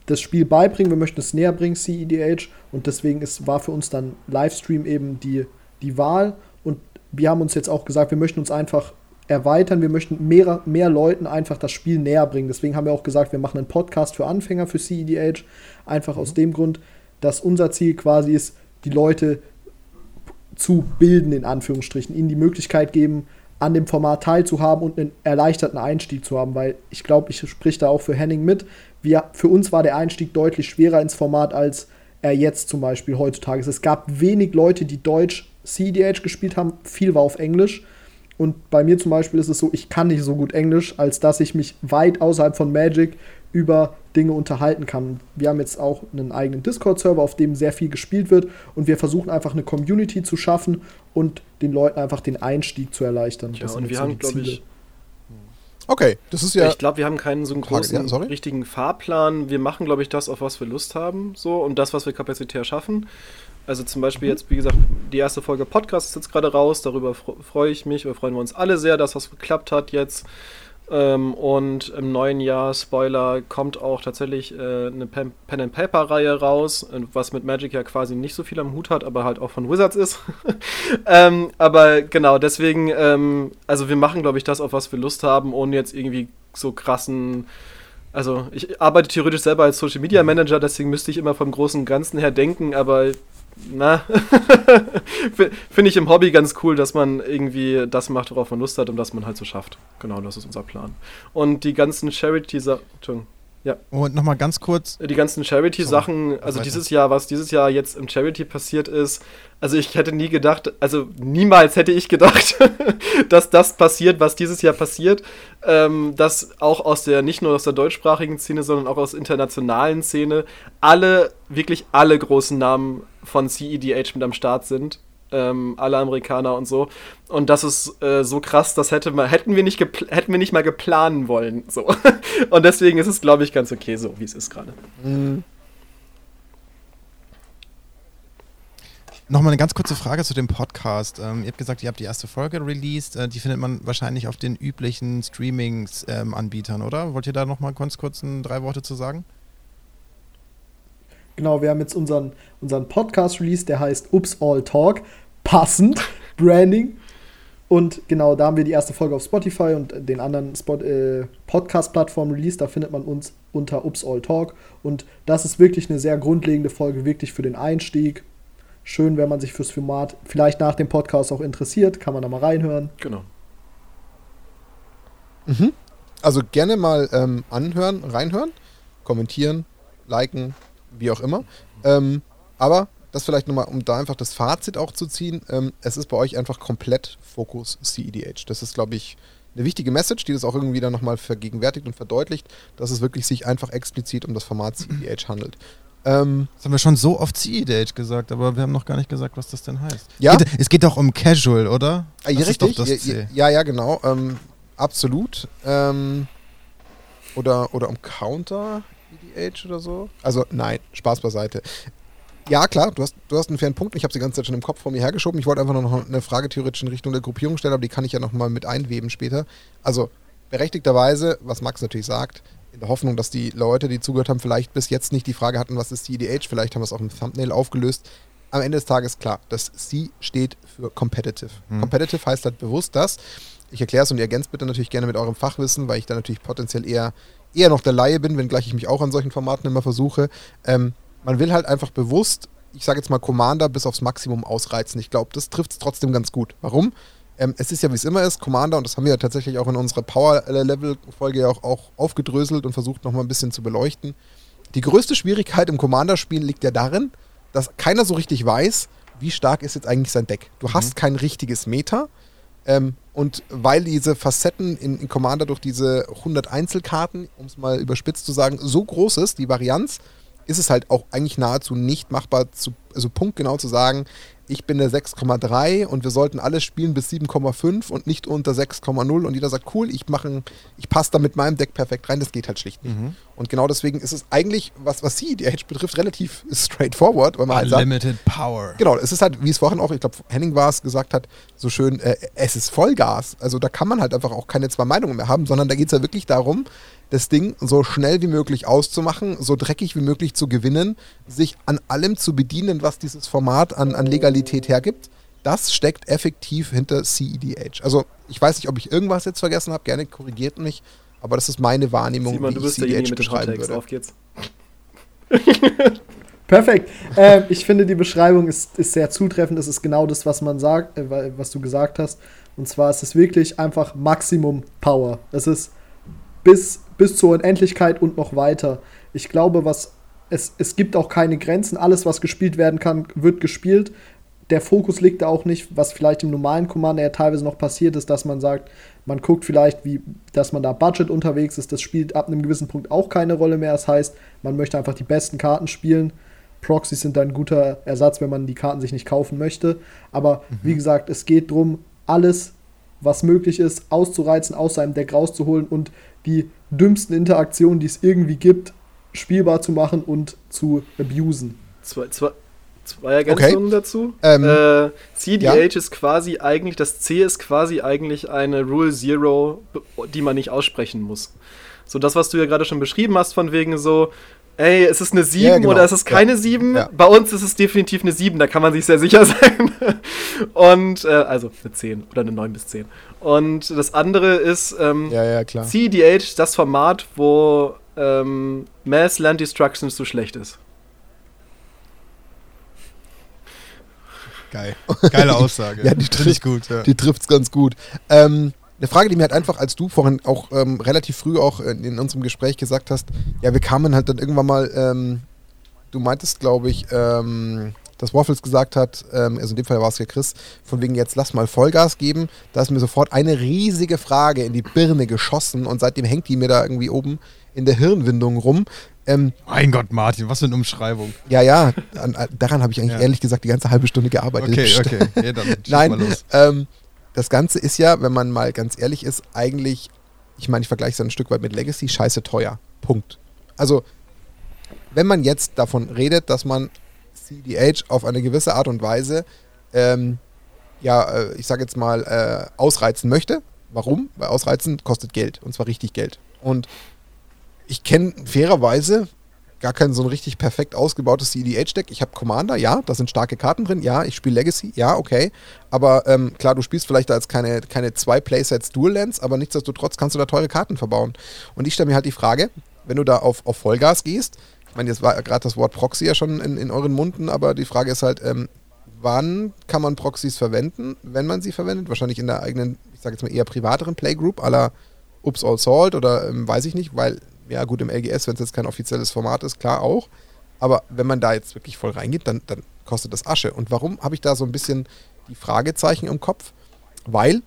das Spiel beibringen, wir möchten es näher bringen, CEDH. Und deswegen ist, war für uns dann Livestream eben die, die Wahl. Und wir haben uns jetzt auch gesagt, wir möchten uns einfach erweitern, wir möchten mehr, mehr Leuten einfach das Spiel näher bringen. Deswegen haben wir auch gesagt, wir machen einen Podcast für Anfänger für CEDH. Einfach aus dem Grund, dass unser Ziel quasi ist, die Leute zu bilden, in Anführungsstrichen, ihnen die Möglichkeit geben, an dem Format teilzuhaben und einen erleichterten Einstieg zu haben, weil ich glaube, ich sprich da auch für Henning mit. Wir, für uns war der Einstieg deutlich schwerer ins Format, als er jetzt zum Beispiel heutzutage ist. Es gab wenig Leute, die Deutsch CDH gespielt haben, viel war auf Englisch. Und bei mir zum Beispiel ist es so, ich kann nicht so gut Englisch, als dass ich mich weit außerhalb von Magic über Dinge unterhalten kann. Wir haben jetzt auch einen eigenen Discord-Server, auf dem sehr viel gespielt wird und wir versuchen einfach eine Community zu schaffen und den Leuten einfach den Einstieg zu erleichtern. Ja, Das und wir so haben, glaube ich, Okay, das ist ja. Ich glaube, wir haben keinen so einen Frage, großen, ja, sorry. richtigen Fahrplan. Wir machen, glaube ich, das, auf was wir Lust haben, so und das, was wir kapazitär schaffen. Also zum Beispiel jetzt, wie gesagt, die erste Folge Podcast ist jetzt gerade raus. Darüber fre- freue ich mich. Wir freuen wir uns alle sehr, dass was geklappt hat jetzt. Ähm, und im neuen Jahr, Spoiler, kommt auch tatsächlich äh, eine Pen, Pen and Paper Reihe raus, äh, was mit Magic ja quasi nicht so viel am Hut hat, aber halt auch von Wizards ist. ähm, aber genau, deswegen, ähm, also wir machen, glaube ich, das, auf was wir Lust haben, ohne jetzt irgendwie so krassen. Also ich arbeite theoretisch selber als Social Media Manager, deswegen müsste ich immer vom großen Ganzen her denken, aber na, finde ich im Hobby ganz cool, dass man irgendwie das macht, worauf man Lust hat und das man halt so schafft. Genau, das ist unser Plan. Und die ganzen Charity-Sachen, Und nochmal ganz kurz, die ganzen Charity-Sachen, also dieses Jahr, was dieses Jahr jetzt im Charity passiert ist, also ich hätte nie gedacht, also niemals hätte ich gedacht, dass das passiert, was dieses Jahr passiert, ähm, dass auch aus der, nicht nur aus der deutschsprachigen Szene, sondern auch aus der internationalen Szene, alle, wirklich alle großen Namen von CEDH mit am Start sind. Ähm, alle Amerikaner und so. Und das ist äh, so krass, das hätte man, hätten wir nicht hätten wir nicht mal geplanen wollen. So. und deswegen ist es, glaube ich, ganz okay so, wie es ist gerade. Mhm. nochmal eine ganz kurze Frage zu dem Podcast. Ähm, ihr habt gesagt, ihr habt die erste Folge released. Äh, die findet man wahrscheinlich auf den üblichen Streaming-Anbietern, oder? Wollt ihr da nochmal ganz kurz ein, drei Worte zu sagen? Genau, wir haben jetzt unseren, unseren Podcast released, der heißt Ups All Talk. Passend, Branding. Und genau, da haben wir die erste Folge auf Spotify und den anderen Spot, äh, Podcast-Plattformen released. Da findet man uns unter Ups All Talk. Und das ist wirklich eine sehr grundlegende Folge, wirklich für den Einstieg. Schön, wenn man sich fürs Format vielleicht nach dem Podcast auch interessiert, kann man da mal reinhören. Genau. Mhm. Also gerne mal ähm, anhören, reinhören, kommentieren, liken, wie auch immer. Ähm, aber das vielleicht nochmal, um da einfach das Fazit auch zu ziehen. Ähm, es ist bei euch einfach komplett Fokus CEDH. Das ist, glaube ich, eine wichtige Message, die das auch irgendwie dann nochmal vergegenwärtigt und verdeutlicht, dass es wirklich sich einfach explizit um das Format CEDH handelt. Ähm, das haben wir schon so oft CEDH gesagt, aber wir haben noch gar nicht gesagt, was das denn heißt. Ja. Geht, es geht doch um Casual, oder? Ah, ja, richtig. Ja, ja, ja, genau. Ähm, absolut. Ähm, oder, oder um Counter EDH oder so. Also nein, Spaß beiseite. Ja, klar, du hast, du hast einen fairen Punkt. Ich habe die ganze Zeit schon im Kopf vor mir hergeschoben. Ich wollte einfach noch eine Frage theoretisch in Richtung der Gruppierung stellen, aber die kann ich ja nochmal mit einweben später. Also, berechtigterweise, was Max natürlich sagt, in der Hoffnung, dass die Leute, die zugehört haben, vielleicht bis jetzt nicht die Frage hatten, was ist CDH, vielleicht haben wir es auch im Thumbnail aufgelöst. Am Ende des Tages klar, das C steht für Competitive. Hm. Competitive heißt halt bewusst das. Ich erkläre es und ihr ergänzt bitte natürlich gerne mit eurem Fachwissen, weil ich da natürlich potenziell eher, eher noch der Laie bin, wenngleich ich mich auch an solchen Formaten immer versuche. Ähm, man will halt einfach bewusst, ich sage jetzt mal Commander bis aufs Maximum ausreizen. Ich glaube, das trifft es trotzdem ganz gut. Warum? Ähm, es ist ja, wie es immer ist, Commander, und das haben wir ja tatsächlich auch in unserer Power-Level-Folge ja auch, auch aufgedröselt und versucht nochmal ein bisschen zu beleuchten. Die größte Schwierigkeit im Commander-Spiel liegt ja darin, dass keiner so richtig weiß, wie stark ist jetzt eigentlich sein Deck. Du hast mhm. kein richtiges Meta. Ähm, und weil diese Facetten in, in, Commander durch diese 100 Einzelkarten, um es mal überspitzt zu sagen, so groß ist, die Varianz, ist es halt auch eigentlich nahezu nicht machbar, zu, also punktgenau zu sagen, ich bin der 6,3 und wir sollten alles spielen bis 7,5 und nicht unter 6,0 und jeder sagt, cool, ich mache, ich passe da mit meinem Deck perfekt rein, das geht halt schlicht nicht. Mhm. Und genau deswegen ist es eigentlich, was, was sie, die Edge betrifft, relativ straightforward, weil man halt Unlimited sagt, Power. Genau, es ist halt, wie es vorhin auch, ich glaube, Henning war es, gesagt hat, so schön, äh, es ist Vollgas. Also da kann man halt einfach auch keine zwei Meinungen mehr haben, sondern da geht es ja wirklich darum, das Ding so schnell wie möglich auszumachen, so dreckig wie möglich zu gewinnen, sich an allem zu bedienen, was dieses Format an, an Legalität hergibt. Das steckt effektiv hinter CEDH. Also ich weiß nicht, ob ich irgendwas jetzt vergessen habe, gerne korrigiert mich, aber das ist meine Wahrnehmung, Simon, wie du bist ich CEDH mit beschreiben würde. Auf geht's. Perfekt. Äh, ich finde, die Beschreibung ist, ist sehr zutreffend. Es ist genau das, was man sagt, äh, was du gesagt hast. Und zwar ist es wirklich einfach Maximum Power. Es ist bis bis zur Unendlichkeit und noch weiter. Ich glaube, was es, es gibt auch keine Grenzen. Alles, was gespielt werden kann, wird gespielt. Der Fokus liegt da auch nicht, was vielleicht im normalen Commander ja teilweise noch passiert ist, dass man sagt, man guckt vielleicht, wie, dass man da Budget unterwegs ist. Das spielt ab einem gewissen Punkt auch keine Rolle mehr. Das heißt, man möchte einfach die besten Karten spielen. Proxys sind ein guter Ersatz, wenn man die Karten sich nicht kaufen möchte. Aber mhm. wie gesagt, es geht darum, alles, was möglich ist, auszureizen, aus seinem Deck rauszuholen und die dümmsten Interaktionen, die es irgendwie gibt, spielbar zu machen und zu abusen. Zwei, zwei, zwei Ergänzungen okay. dazu. Ähm, äh, CDH ja. ist quasi eigentlich, das C ist quasi eigentlich eine Rule Zero, die man nicht aussprechen muss. So das, was du ja gerade schon beschrieben hast, von wegen so, ey, ist es eine 7 ja, genau. oder ist es keine ja. 7? Ja. Bei uns ist es definitiv eine 7, da kann man sich sehr sicher sein. Und, äh, also eine 10 oder eine 9 bis 10. Und das andere ist ähm, ja, ja, klar. CDH, das Format, wo ähm, Mass Land Destruction so schlecht ist. Geil. Geile Aussage. ja, die trifft gut. Ja. Die trifft's ganz gut. Ähm, eine Frage, die mir halt einfach, als du vorhin auch ähm, relativ früh auch in, in, unserem Gespräch gesagt hast, ja, wir kamen halt dann irgendwann mal, ähm, du meintest, glaube ich, ähm, dass Waffles gesagt hat, ähm, also in dem Fall war es ja Chris, von wegen jetzt lass mal Vollgas geben, da ist mir sofort eine riesige Frage in die Birne geschossen und seitdem hängt die mir da irgendwie oben in der Hirnwindung rum. Ähm, mein Gott, Martin, was für eine Umschreibung. Ja, ja, an, an, daran habe ich eigentlich ja. ehrlich gesagt die ganze halbe Stunde gearbeitet. Okay, okay, ja, dann Nein, ähm, das Ganze ist ja, wenn man mal ganz ehrlich ist, eigentlich, ich meine, ich vergleiche es ein Stück weit mit Legacy, scheiße teuer. Punkt. Also, wenn man jetzt davon redet, dass man CDH auf eine gewisse Art und Weise, ähm, ja, äh, ich sage jetzt mal, äh, ausreizen möchte. Warum? Weil ausreizen kostet Geld und zwar richtig Geld. Und ich kenne fairerweise gar kein so ein richtig perfekt ausgebautes CDH-Deck. Ich habe Commander, ja, da sind starke Karten drin, ja, ich spiele Legacy, ja, okay. Aber ähm, klar, du spielst vielleicht da jetzt keine, keine zwei Playsets Dual Lands, aber nichtsdestotrotz kannst du da teure Karten verbauen. Und ich stelle mir halt die Frage, wenn du da auf, auf Vollgas gehst, ich meine, jetzt war gerade das Wort Proxy ja schon in, in euren Munden, aber die Frage ist halt, ähm, wann kann man Proxys verwenden, wenn man sie verwendet? Wahrscheinlich in der eigenen, ich sage jetzt mal eher privateren Playgroup aller Ups All Salt oder ähm, weiß ich nicht, weil Ja, gut, im LGS, wenn es jetzt kein offizielles Format ist, klar auch. Aber wenn man da jetzt wirklich voll reingeht, dann, dann kostet das Asche. Und warum habe ich da so ein bisschen die Fragezeichen im Kopf? Weil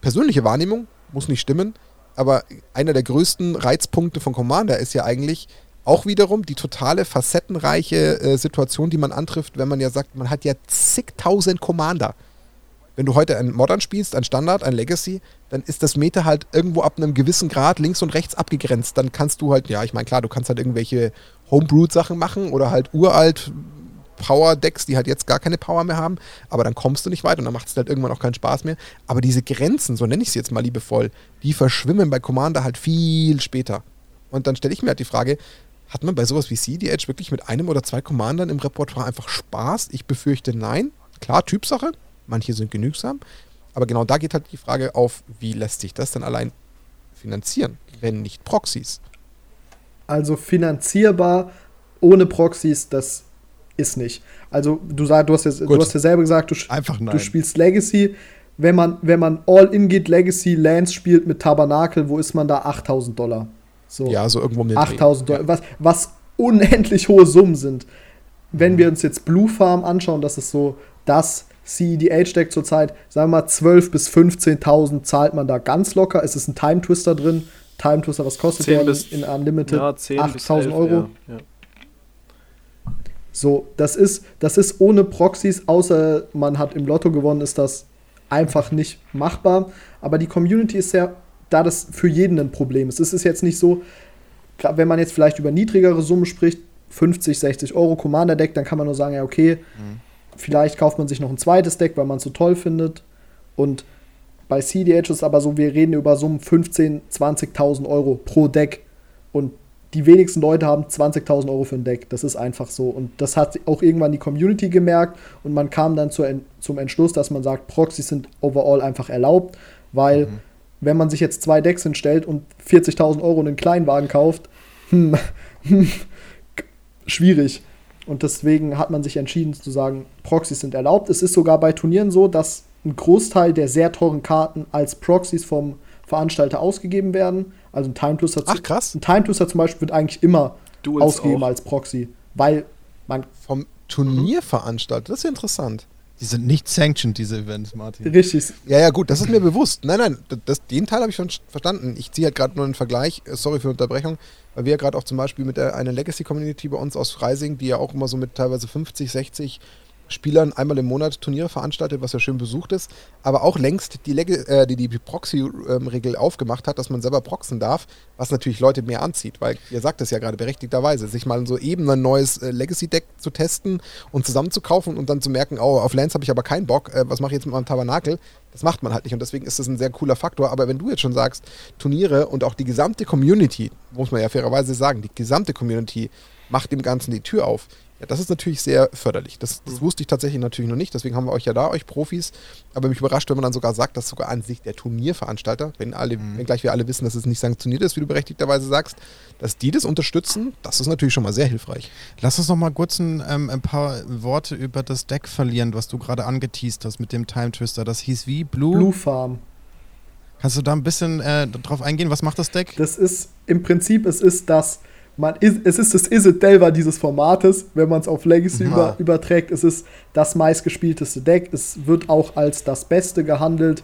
persönliche Wahrnehmung muss nicht stimmen, aber einer der größten Reizpunkte von Commander ist ja eigentlich auch wiederum die totale facettenreiche äh, Situation, die man antrifft, wenn man ja sagt, man hat ja zigtausend Commander. Wenn du heute ein Modern spielst, ein Standard, ein Legacy, dann ist das Meta halt irgendwo ab einem gewissen Grad links und rechts abgegrenzt. Dann kannst du halt, ja, ich meine, klar, du kannst halt irgendwelche Homebrewed-Sachen machen oder halt uralt Power-Decks, die halt jetzt gar keine Power mehr haben, aber dann kommst du nicht weiter und dann macht es halt irgendwann auch keinen Spaß mehr. Aber diese Grenzen, so nenne ich sie jetzt mal liebevoll, die verschwimmen bei Commander halt viel später. Und dann stelle ich mir halt die Frage, hat man bei sowas wie CD Edge wirklich mit einem oder zwei Commandern im Repertoire einfach Spaß? Ich befürchte nein. Klar, Typsache, manche sind genügsam, aber genau da geht halt die Frage auf, wie lässt sich das denn allein finanzieren, wenn nicht Proxys? Also finanzierbar ohne Proxys, das ist nicht. Also du, sag, du, hast, ja, du hast ja selber gesagt, du, du spielst Legacy. Wenn man, wenn man All-In geht, Legacy, Lands spielt mit Tabernakel, wo ist man da? 8000 Dollar. So. Ja, so irgendwo mit 8000 Dollar, was, was unendlich hohe Summen sind. Wenn mhm. wir uns jetzt Blue Farm anschauen, das ist so das CEDH-Deck zurzeit, sagen wir mal 12.000 bis 15.000 zahlt man da ganz locker. Es ist ein Time Twister drin. Time Twister, was kostet der in Unlimited? Ja, 8.000 Euro. Ja, ja. So, das ist, das ist ohne Proxys, außer man hat im Lotto gewonnen, ist das einfach nicht machbar. Aber die Community ist ja, da das für jeden ein Problem ist. Es ist jetzt nicht so, wenn man jetzt vielleicht über niedrigere Summen spricht, 50, 60 Euro Commander-Deck, dann kann man nur sagen, ja, okay, mhm. vielleicht kauft man sich noch ein zweites Deck, weil man es so toll findet. Und bei CDH ist aber so, wir reden über Summen 15, 20.000 Euro pro Deck. Und die wenigsten Leute haben 20.000 Euro für ein Deck. Das ist einfach so. Und das hat auch irgendwann die Community gemerkt und man kam dann zu, zum Entschluss, dass man sagt, Proxys sind overall einfach erlaubt, weil mhm. Wenn man sich jetzt zwei Decks hinstellt und 40.000 Euro in einen Kleinwagen kauft, hm, schwierig. Und deswegen hat man sich entschieden zu sagen, Proxys sind erlaubt. Es ist sogar bei Turnieren so, dass ein Großteil der sehr teuren Karten als Proxys vom Veranstalter ausgegeben werden. Also ein Time Twister, Ach, krass. Ein Time Twister zum Beispiel wird eigentlich immer Duels ausgegeben auch. als Proxy, weil man vom Turnierveranstalter. Das ist ja interessant. Die sind nicht sanctioned, diese Events, Martin. Richtig. Ja, ja, gut, das ist mir bewusst. Nein, nein, das, den Teil habe ich schon verstanden. Ich ziehe halt gerade nur einen Vergleich, äh, sorry für die Unterbrechung, weil wir ja gerade auch zum Beispiel mit der, einer Legacy-Community bei uns aus Freising, die ja auch immer so mit teilweise 50, 60 Spielern einmal im Monat Turniere veranstaltet, was ja schön besucht ist, aber auch längst die, äh, die, die Proxy-Regel ähm, aufgemacht hat, dass man selber proxen darf, was natürlich Leute mehr anzieht, weil ihr sagt es ja gerade berechtigterweise, sich mal so eben ein neues äh, Legacy-Deck zu testen und zusammenzukaufen und dann zu merken, oh, auf Lance habe ich aber keinen Bock, äh, was mache ich jetzt mit meinem Tabernakel? Das macht man halt nicht und deswegen ist das ein sehr cooler Faktor, aber wenn du jetzt schon sagst, Turniere und auch die gesamte Community, muss man ja fairerweise sagen, die gesamte Community macht dem Ganzen die Tür auf, ja, das ist natürlich sehr förderlich. Das, das, wusste ich tatsächlich natürlich noch nicht, deswegen haben wir euch ja da, euch Profis. Aber mich überrascht, wenn man dann sogar sagt, dass sogar an sich der Turnierveranstalter, wenn alle, mhm. wenn gleich wir alle wissen, dass es nicht sanktioniert ist, wie du berechtigterweise sagst, dass die das unterstützen, das ist natürlich schon mal sehr hilfreich. Lass uns noch mal kurz ein, ähm, ein paar Worte über das Deck verlieren, was du gerade angeteased hast mit dem Time Twister. Das hieß wie? Blue? Blue Farm. Kannst du da ein bisschen äh, drauf eingehen? Was macht das Deck? Das ist im Prinzip, es ist das man ist, es ist das Is It Delver dieses Formates, wenn man es auf Legacy über, überträgt. Es ist das meistgespielteste Deck. Es wird auch als das Beste gehandelt.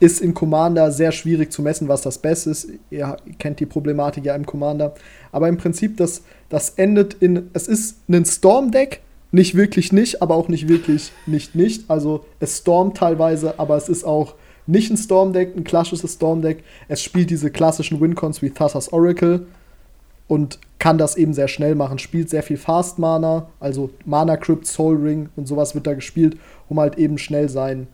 Ist in Commander sehr schwierig zu messen, was das Beste ist. Ihr kennt die Problematik ja im Commander. Aber im Prinzip, das, das endet in. Es ist ein Storm-Deck. Nicht wirklich nicht, aber auch nicht wirklich nicht nicht. Also es stormt teilweise, aber es ist auch nicht ein Storm-Deck, ein klassisches Storm-Deck. Es spielt diese klassischen Wincons wie Thassa's Oracle und kann das eben sehr schnell machen. Spielt sehr viel Fast Mana, also Mana Crypt, Soul Ring und sowas wird da gespielt, um halt eben schnell sein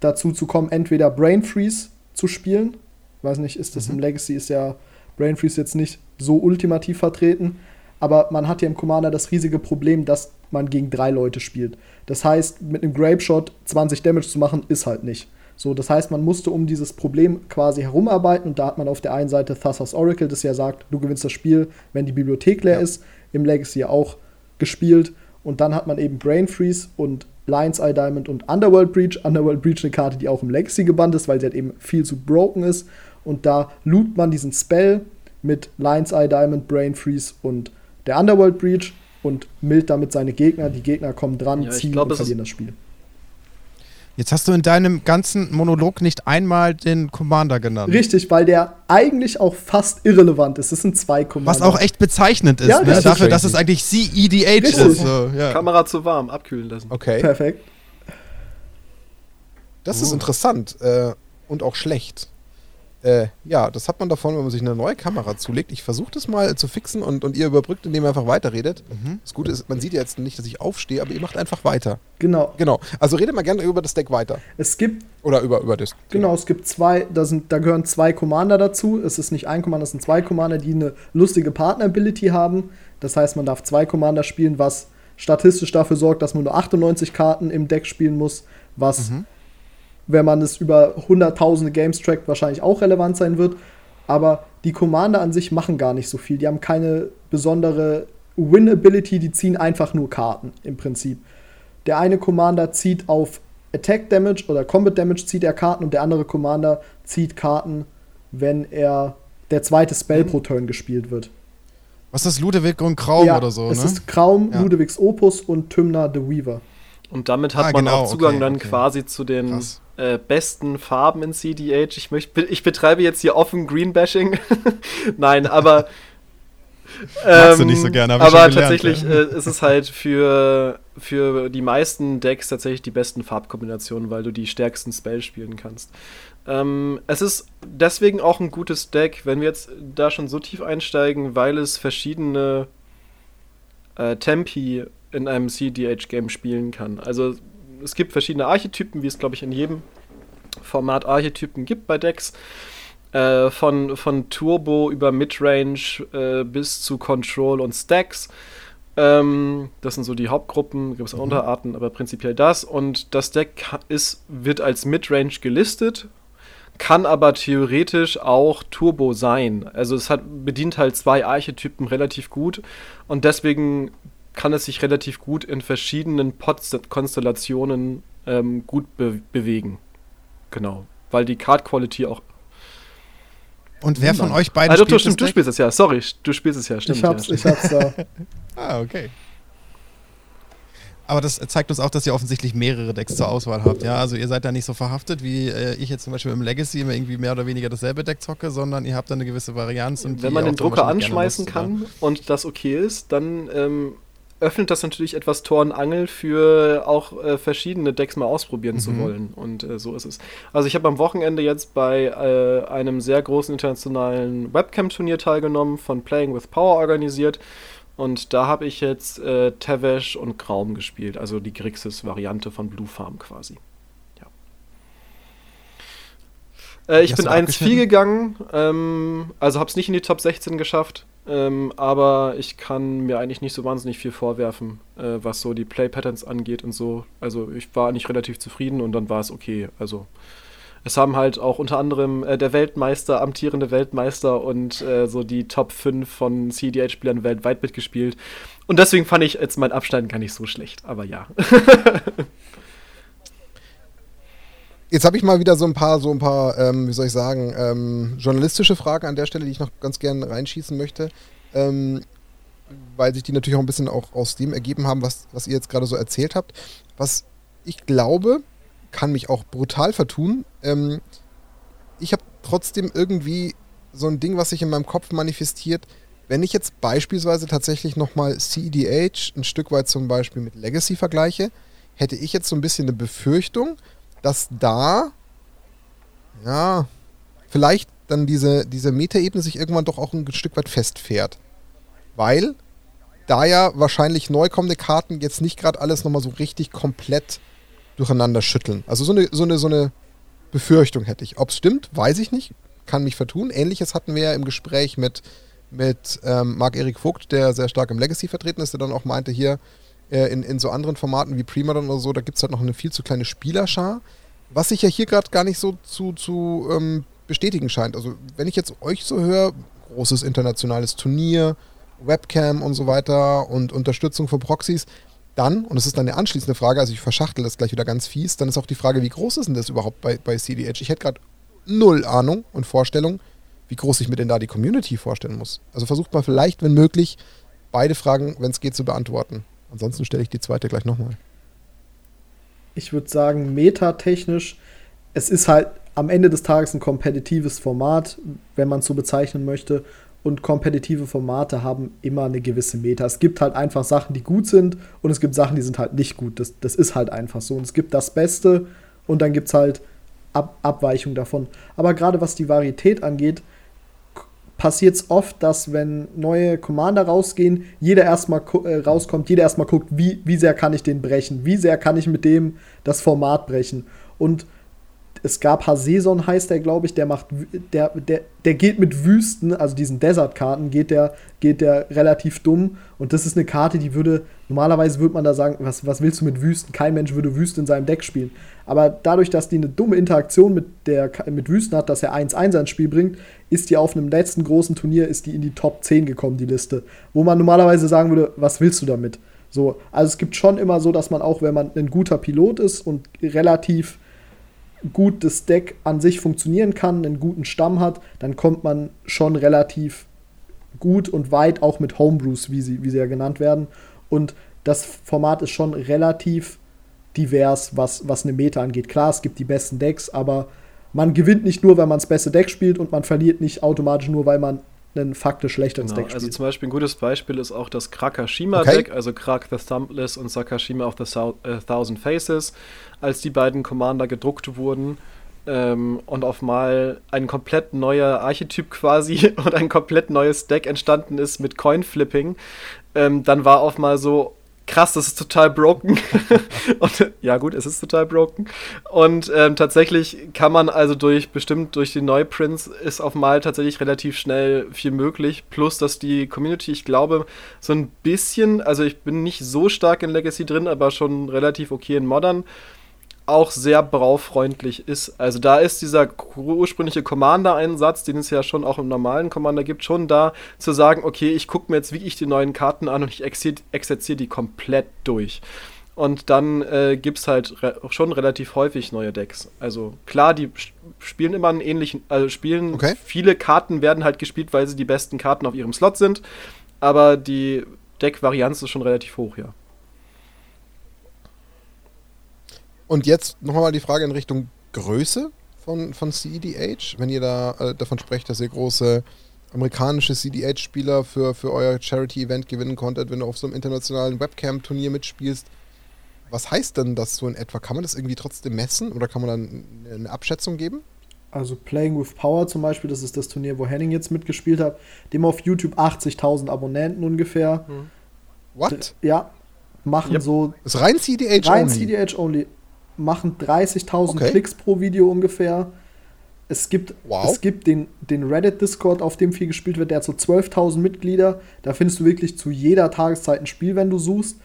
dazu zu kommen, entweder Brain Freeze zu spielen. Weiß nicht, ist das mhm. im Legacy ist ja Brain Freeze jetzt nicht so ultimativ vertreten, aber man hat ja im Commander das riesige Problem, dass man gegen drei Leute spielt. Das heißt, mit einem Grape Shot 20 Damage zu machen, ist halt nicht. So, das heißt, man musste um dieses Problem quasi herumarbeiten und da hat man auf der einen Seite Thassa's Oracle, das ja sagt, du gewinnst das Spiel, wenn die Bibliothek leer ja. ist, im Legacy ja auch gespielt und dann hat man eben Brain Freeze und Lion's Eye Diamond und Underworld Breach. Underworld Breach eine Karte, die auch im Legacy gebannt ist, weil sie halt eben viel zu broken ist und da loot man diesen Spell mit Lion's Eye, Diamond, Brain Freeze und der Underworld Breach und mild damit seine Gegner. Die Gegner kommen dran, Ja, ziehen glaub, und verlieren das Spiel. Jetzt hast du in deinem ganzen Monolog nicht einmal den Commander genannt. Richtig, weil der eigentlich auch fast irrelevant ist. Es sind zwei Commander. Was auch echt bezeichnend ist, Ja, ne? das ist dafür, dass es eigentlich CEDH Richtig. ist. So, ja. Kamera zu warm, abkühlen lassen. Okay. perfekt. Das Oh. ist interessant äh, und auch schlecht. Äh, ja, das hat man davon, wenn man sich eine neue Kamera zulegt. Ich versuche das mal zu fixen und, und ihr überbrückt, indem ihr einfach weiterredet. Mhm. Das Gute ist, man sieht jetzt nicht, dass ich aufstehe, aber ihr macht einfach weiter. Genau. Genau. Also redet mal gerne über das Deck weiter. Es gibt Oder über, über das. Genau, es gibt zwei, da, sind, da gehören zwei Commander dazu. Es ist nicht ein Commander, es sind zwei Commander, die eine lustige Partner-Ability haben. Das heißt, man darf zwei Commander spielen, was statistisch dafür sorgt, dass man nur 98 Karten im Deck spielen muss, was, wenn man es über hunderttausende Games trackt, wahrscheinlich auch relevant sein wird. Aber die Commander an sich machen gar nicht so viel. Die haben keine besondere Win-Ability, die ziehen einfach nur Karten im Prinzip. Der eine Commander zieht auf Attack Damage oder Combat Damage zieht er Karten und der andere Commander zieht Karten, wenn er der zweite Spell pro Turn gespielt wird. Was ist Ludewig und Kraum ja, oder so, es ne? ist Kraum, Ja. Ludewigs Opus und Tymna the Weaver. Und damit hat Ah, man genau, auch Zugang okay, dann okay. quasi zu den Krass. Äh, besten Farben in CDH. Ich, möcht, ich betreibe jetzt hier offen Greenbashing. Nein, aber. Magst du nicht so gerne, hab ich aber gelernt, tatsächlich ja. äh, ist es halt für, für die meisten Decks tatsächlich die besten Farbkombinationen, weil du die stärksten Spells spielen kannst. Ähm, es ist deswegen auch ein gutes Deck, wenn wir jetzt da schon so tief einsteigen, weil es verschiedene äh, Tempi in einem CDH-Game spielen kann. Also es gibt verschiedene Archetypen, wie es glaube ich in jedem Format Archetypen gibt bei Decks. Äh, von, von Turbo über Midrange äh, bis zu Control und Stacks. Ähm, das sind so die Hauptgruppen, gibt es auch Unterarten, aber prinzipiell das. Und das Deck ist, wird als Midrange gelistet, kann aber theoretisch auch Turbo sein. Also es hat, bedient halt zwei Archetypen relativ gut und deswegen kann es sich relativ gut in verschiedenen Pot-Konstellationen ähm, gut be bewegen. Genau. Weil die Card Quality auch. Und wer von euch beiden Also, du, spielt stimmt, du das Deck? spielst es ja, sorry, du spielst es ja, stimmt. ich hab's, ja, ich hab's da. Ah, okay. Aber das zeigt uns auch, dass ihr offensichtlich mehrere Decks zur Auswahl habt. Ja, also ihr seid da nicht so verhaftet, wie äh, ich jetzt zum Beispiel im Legacy immer irgendwie mehr oder weniger dasselbe Deck zocke, sondern ihr habt da eine gewisse Varianz. Und Wenn man den Drucker anschmeißen kann und das okay ist, dann ähm, öffnet das natürlich etwas Tor und Angel für auch äh, verschiedene Decks mal ausprobieren zu Mhm. wollen. Und äh, so ist es. Also ich habe am Wochenende jetzt bei äh, einem sehr großen internationalen Webcam-Turnier teilgenommen, von Playing with Power organisiert. Und da habe ich jetzt äh, Tevesh und Graum gespielt, also die Grixis-Variante von Blue Farm quasi. Ja. Äh, ich bin du da 1-4 abgeschnitten? gegangen, ähm, also habe es nicht in die Top 16 geschafft, ähm, aber ich kann mir eigentlich nicht so wahnsinnig viel vorwerfen, äh, was so die Play-Patterns angeht und so. Also ich war eigentlich relativ zufrieden und dann war es okay. Also es haben halt auch unter anderem äh, der Weltmeister, amtierende Weltmeister und äh, so die Top 5 von CDH-Spielern weltweit mitgespielt. Und deswegen fand ich jetzt meinen Abschneiden gar nicht so schlecht, aber ja. Jetzt habe ich mal wieder so ein paar, so ein paar, ähm, wie soll ich sagen, ähm, journalistische Fragen an der Stelle, die ich noch ganz gerne reinschießen möchte. Ähm, weil sich die natürlich auch ein bisschen auch aus dem ergeben haben, was, was ihr jetzt gerade so erzählt habt. Was ich glaube, kann mich auch brutal vertun. Ähm, ich habe trotzdem irgendwie so ein Ding, was sich in meinem Kopf manifestiert. Wenn ich jetzt beispielsweise tatsächlich nochmal CEDH ein Stück weit zum Beispiel mit Legacy vergleiche, hätte ich jetzt so ein bisschen eine Befürchtung, dass da, ja, vielleicht dann diese, diese Metaebene sich irgendwann doch auch ein Stück weit festfährt. Weil da ja wahrscheinlich neu kommende Karten jetzt nicht gerade alles nochmal so richtig komplett durcheinander schütteln. Also so eine, so eine, so eine Befürchtung hätte ich. Ob es stimmt, weiß ich nicht. Kann mich vertun. Ähnliches hatten wir ja im Gespräch mit, mit ähm, Marc-Erik Vogt, der sehr stark im Legacy vertreten ist, der dann auch meinte, hier äh, in, in so anderen Formaten wie Primadon oder so, da gibt es halt noch eine viel zu kleine Spielerschar. Was sich ja hier gerade gar nicht so zu, zu ähm, bestätigen scheint. Also wenn ich jetzt euch so höre, großes internationales Turnier, Webcam und so weiter und Unterstützung für Proxys, dann, und das ist dann eine anschließende Frage, also ich verschachtel das gleich wieder ganz fies, dann ist auch die Frage, wie groß ist denn das überhaupt bei, bei CDH? Ich hätte gerade null Ahnung und Vorstellung, wie groß ich mir denn da die Community vorstellen muss. Also versucht mal vielleicht, wenn möglich, beide Fragen, wenn es geht, zu beantworten. Ansonsten stelle ich die zweite gleich nochmal. Ich würde sagen, metatechnisch, es ist halt am Ende des Tages ein kompetitives Format, wenn man es so bezeichnen möchte. Und kompetitive Formate haben immer eine gewisse Meta. Es gibt halt einfach Sachen, die gut sind und es gibt Sachen, die sind halt nicht gut. Das, das ist halt einfach so. Und es gibt das Beste und dann gibt es halt Ab Abweichungen davon. Aber gerade was die Varietät angeht, passiert es oft, dass wenn neue Commander rausgehen, jeder erstmal äh, rauskommt, jeder erstmal guckt, wie, wie sehr kann ich den brechen, wie sehr kann ich mit dem das Format brechen. Und es gab Haseson, heißt der, glaube ich, der macht, der, der, der geht mit Wüsten, also diesen Desert-Karten, geht der, geht der relativ dumm. Und das ist eine Karte, die würde, normalerweise würde man da sagen, was, was willst du mit Wüsten? Kein Mensch würde Wüsten in seinem Deck spielen. Aber dadurch, dass die eine dumme Interaktion mit, der, mit Wüsten hat, dass er 1-1 ins Spiel bringt, ist die auf einem letzten großen Turnier, ist die in die Top 10 gekommen, die Liste. Wo man normalerweise sagen würde, was willst du damit? So, also es gibt schon immer so, dass man auch, wenn man ein guter Pilot ist und relativ gut das Deck an sich funktionieren kann, einen guten Stamm hat, dann kommt man schon relativ gut und weit, auch mit Homebrews, wie sie, wie sie ja genannt werden. Und das Format ist schon relativ divers, was, was eine Meta angeht. Klar, es gibt die besten Decks, aber man gewinnt nicht nur, weil man das beste Deck spielt und man verliert nicht automatisch nur, weil man ein faktisch schlechteres genau, Deck also spielt. Also zum Beispiel ein gutes Beispiel ist auch das Krakashima-Deck, Okay. also Krak the Thumbless und Sakashima of the Thou- äh, Thousand Faces, als die beiden Commander gedruckt wurden ähm, und auf mal ein komplett neuer Archetyp quasi und ein komplett neues Deck entstanden ist mit Coin-Flipping, ähm, dann war auf mal so, krass, das ist total broken. und, ja, gut, es ist total broken. Und ähm, tatsächlich kann man also durch, bestimmt durch die Neuprints ist auf mal tatsächlich relativ schnell viel möglich. Plus, dass die Community, ich glaube, so ein bisschen, also ich bin nicht so stark in Legacy drin, aber schon relativ okay in Modern auch sehr braufreundlich ist. Also da ist dieser ursprüngliche Commander-Einsatz, den es ja schon auch im normalen Commander gibt, schon da zu sagen, okay, ich gucke mir jetzt wirklich die neuen Karten an und ich exer- exerziere die komplett durch. Und dann äh, gibt es halt re schon relativ häufig neue Decks. Also klar, die spielen immer einen ähnlichen, also spielen Okay. viele Karten werden halt gespielt, weil sie die besten Karten auf ihrem Slot sind. Aber die Deck-Varianz ist schon relativ hoch, ja. Und jetzt nochmal die Frage in Richtung Größe von, von CEDH. Wenn ihr da äh, davon sprecht, dass ihr große amerikanische CDH-Spieler für, für euer Charity-Event gewinnen konntet, wenn du auf so einem internationalen Webcam-Turnier mitspielst. Was heißt denn das so in etwa? Kann man das irgendwie trotzdem messen oder kann man dann eine Abschätzung geben? Also Playing with Power zum Beispiel, das ist das Turnier, wo Henning jetzt mitgespielt hat. Dem auf YouTube 80.000 Abonnenten ungefähr. What? Ja, machen Yep. so Das ist rein CDH rein only. CDH only. Machen 30.000 Okay. Klicks pro Video ungefähr. Es gibt, Wow. es gibt den, den Reddit-Discord, auf dem viel gespielt wird, der hat so 12.000 Mitglieder. Da findest du wirklich zu jeder Tageszeit ein Spiel, wenn du suchst.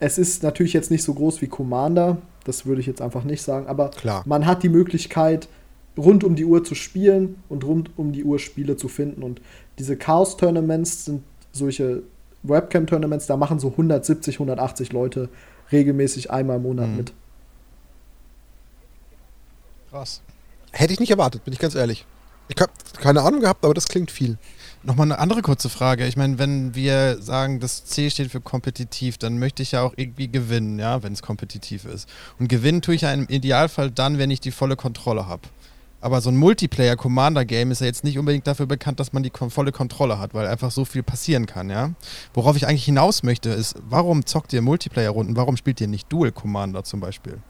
Es ist natürlich jetzt nicht so groß wie Commander, das würde ich jetzt einfach nicht sagen, aber Klar. man hat die Möglichkeit, rund um die Uhr zu spielen und rund um die Uhr Spiele zu finden. Und diese Chaos-Tournaments sind solche Webcam-Tournaments, da machen so 170, 180 Leute regelmäßig einmal im Monat Mhm. mit. Krass. Hätte ich nicht erwartet, bin ich ganz ehrlich. Ich habe keine Ahnung gehabt, aber das klingt viel. Nochmal eine andere kurze Frage. Ich meine, wenn wir sagen, das C steht für kompetitiv, dann möchte ich ja auch irgendwie gewinnen, ja, wenn es kompetitiv ist. Und gewinnen tue ich ja im Idealfall dann, wenn ich die volle Kontrolle habe. Aber so ein Multiplayer-Commander-Game ist ja jetzt nicht unbedingt dafür bekannt, dass man die kon volle Kontrolle hat, weil einfach so viel passieren kann, ja. Worauf ich eigentlich hinaus möchte, ist, warum zockt ihr Multiplayer-Runden? Warum spielt ihr nicht Dual-Commander zum Beispiel?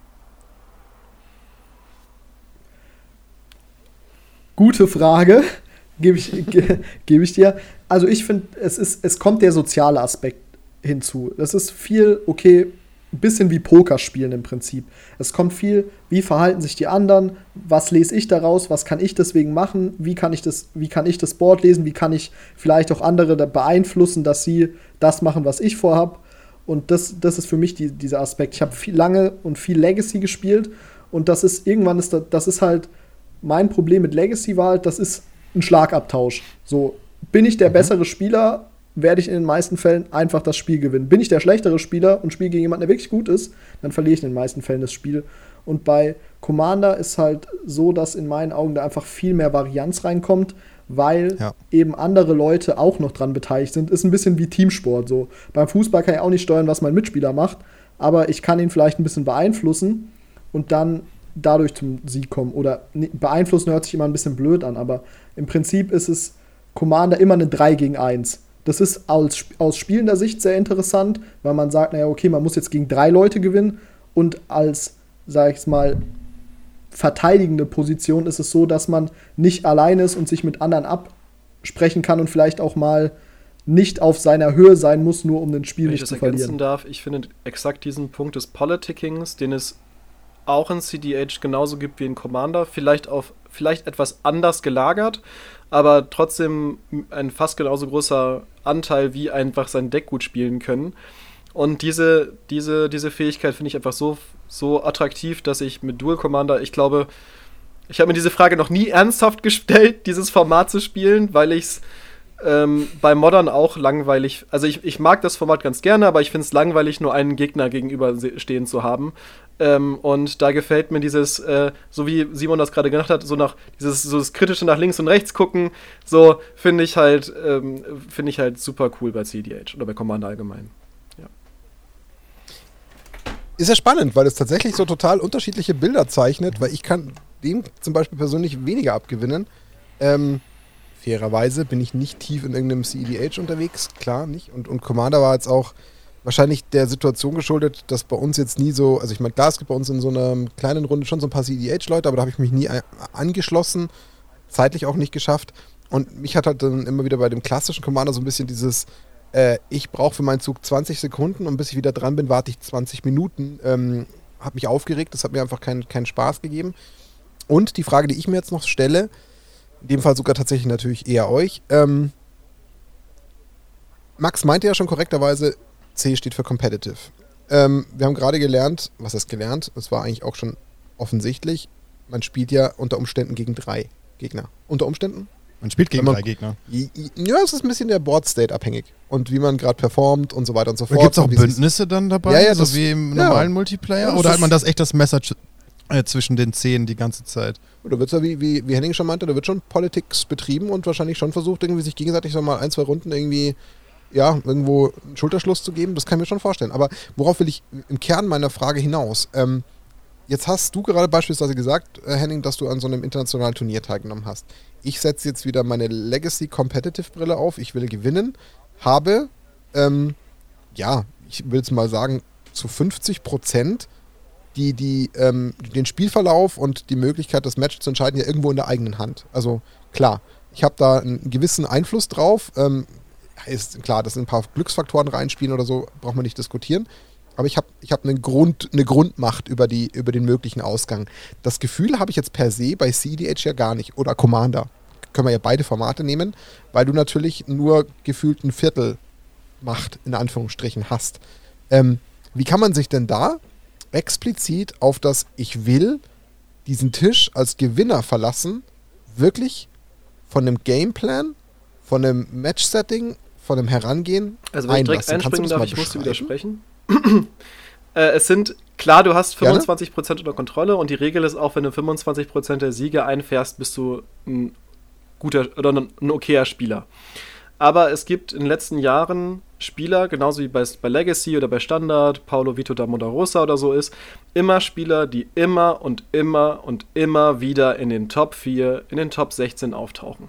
Gute Frage, gebe ich, ge, gebe ich dir. Also ich finde, es, es kommt der soziale Aspekt hinzu. Das ist viel, okay, ein bisschen wie Poker spielen im Prinzip. Es kommt viel, wie verhalten sich die anderen, was lese ich daraus, was kann ich deswegen machen, wie kann ich das, wie kann ich das Board lesen, wie kann ich vielleicht auch andere beeinflussen, dass sie das machen, was ich vorhab. Und das, das ist für mich die, dieser Aspekt. Ich habe viel lange und viel Legacy gespielt und das ist irgendwann ist das, das ist halt mein Problem mit Legacy war halt, das ist ein Schlagabtausch. So, bin ich der bessere Spieler, werde ich in den meisten Fällen einfach das Spiel gewinnen. Bin ich der schlechtere Spieler und spiele gegen jemanden, der wirklich gut ist, dann verliere ich in den meisten Fällen das Spiel. Und bei Commander ist halt so, dass in meinen Augen da einfach viel mehr Varianz reinkommt, weil Ja. eben andere Leute auch noch dran beteiligt sind. Ist ein bisschen wie Teamsport so. Beim Fußball kann ich auch nicht steuern, was mein Mitspieler macht, aber ich kann ihn vielleicht ein bisschen beeinflussen und dann dadurch zum Sieg kommen. Oder ne- beeinflussen hört sich immer ein bisschen blöd an, aber im Prinzip ist es Commander immer eine 3 gegen 1. Das ist aus, aus spielender Sicht sehr interessant, weil man sagt, naja, okay, man muss jetzt gegen drei Leute gewinnen und als, sag ich mal, verteidigende Position ist es so, dass man nicht allein ist und sich mit anderen absprechen kann und vielleicht auch mal nicht auf seiner Höhe sein muss, nur um den Spiel Wenn ich nicht das zu ergänzen verlieren. darf, ich finde exakt diesen Punkt des Politickings, den es auch in CDH genauso gibt wie in Commander, vielleicht auf vielleicht etwas anders gelagert, aber trotzdem ein fast genauso großer Anteil wie einfach sein Deck gut spielen können. Und diese, diese, diese Fähigkeit finde ich einfach so, so attraktiv, dass ich mit Dual Commander, ich glaube, ich habe mir diese Frage noch nie ernsthaft gestellt, dieses Format zu spielen, weil ich es ähm, bei Modern auch langweilig. Also ich, ich mag das Format ganz gerne, aber ich finde es langweilig, nur einen Gegner gegenüber se- stehen zu haben. Ähm, und da gefällt mir dieses, äh, so wie Simon das gerade gemacht hat, so nach dieses so das kritische nach links und rechts gucken, so finde ich halt, ähm, finde ich halt super cool bei CDH oder bei Commander allgemein. Ist ja spannend, weil es tatsächlich so total unterschiedliche Bilder zeichnet, weil ich kann dem zum Beispiel persönlich weniger abgewinnen. Ähm, fairerweise bin ich nicht tief in irgendeinem CEDH unterwegs, klar nicht. Und, und Commander war jetzt auch wahrscheinlich der Situation geschuldet, dass bei uns jetzt nie so, also ich meine, klar, es gibt bei uns in so einer kleinen Runde schon so ein paar CEDH-Leute, aber da habe ich mich nie angeschlossen, zeitlich auch nicht geschafft. Und mich hat halt dann immer wieder bei dem klassischen Commander so ein bisschen dieses, äh, ich brauche für meinen Zug 20 Sekunden und bis ich wieder dran bin, warte ich 20 Minuten. Ähm, hat mich aufgeregt, das hat mir einfach keinen keinen Spaß gegeben. Und die Frage, die ich mir jetzt noch stelle, in dem Fall sogar tatsächlich natürlich eher euch. Ähm, Max meinte ja schon korrekterweise, C steht für Competitive. Ähm, wir haben gerade gelernt, was heißt gelernt? Es war eigentlich auch schon offensichtlich, man spielt ja unter Umständen gegen drei Gegner. Unter Umständen? Man spielt gegen man- drei Gegner. Ja, es ist ein bisschen der Board-State abhängig. Und wie man gerade performt und so weiter und so fort. gibt es auch Bündnisse dann dabei, Ja, ja, so das- wie im ja. normalen Multiplayer? Ja, das Oder hat man das echt das Messer äh, zwischen den Zehen die ganze Zeit? Da wird ja, wie, wie, wie Henning schon meinte, da wird schon Politics betrieben und wahrscheinlich schon versucht, irgendwie sich gegenseitig so mal ein, zwei Runden irgendwie, ja, irgendwo einen Schulterschluss zu geben. Das kann ich mir schon vorstellen. Aber worauf will ich im Kern meiner Frage hinaus? Ähm, jetzt hast du gerade beispielsweise gesagt, äh, Henning, dass du an so einem internationalen Turnier teilgenommen hast. Ich setze jetzt wieder meine Legacy Competitive Brille auf. Ich will gewinnen. Habe, ähm, ja, ich will es mal sagen, zu 50 Prozent die, die ähm, den Spielverlauf und die Möglichkeit, das Match zu entscheiden, ja irgendwo in der eigenen Hand. Also klar, ich habe da einen gewissen Einfluss drauf. Ähm, ist klar, dass ein paar Glücksfaktoren reinspielen oder so, braucht man nicht diskutieren. Aber ich habe ich hab eine, Grund, eine Grundmacht über, die, über den möglichen Ausgang. Das Gefühl habe ich jetzt per se bei CDH ja gar nicht. Oder Commander. Können wir ja beide Formate nehmen, weil du natürlich nur gefühlt ein Viertel Macht in Anführungsstrichen hast. Ähm, wie kann man sich denn da explizit auf das Ich will diesen Tisch als Gewinner verlassen, wirklich von einem Gameplan, von einem Match-Setting, von einem Herangehen Also wenn ich direkt einlassen? Kannst du einspringen darf, ich musste widersprechen. äh, es sind, klar, du hast Gerne. 25% unter Kontrolle und die Regel ist auch, wenn du 25% der Siege einfährst, bist du ein guter oder ein okayer Spieler. Aber es gibt in den letzten Jahren Spieler, genauso wie bei, bei Legacy oder bei Standard, Paulo Vito da Monterosa oder so ist, immer Spieler, die immer und immer und immer wieder in den Top 4, in den Top 16 auftauchen.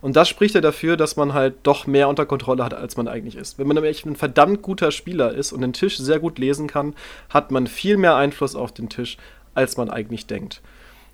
Und das spricht ja dafür, dass man halt doch mehr unter Kontrolle hat, als man eigentlich ist. Wenn man nämlich ein verdammt guter Spieler ist und den Tisch sehr gut lesen kann, hat man viel mehr Einfluss auf den Tisch, als man eigentlich denkt.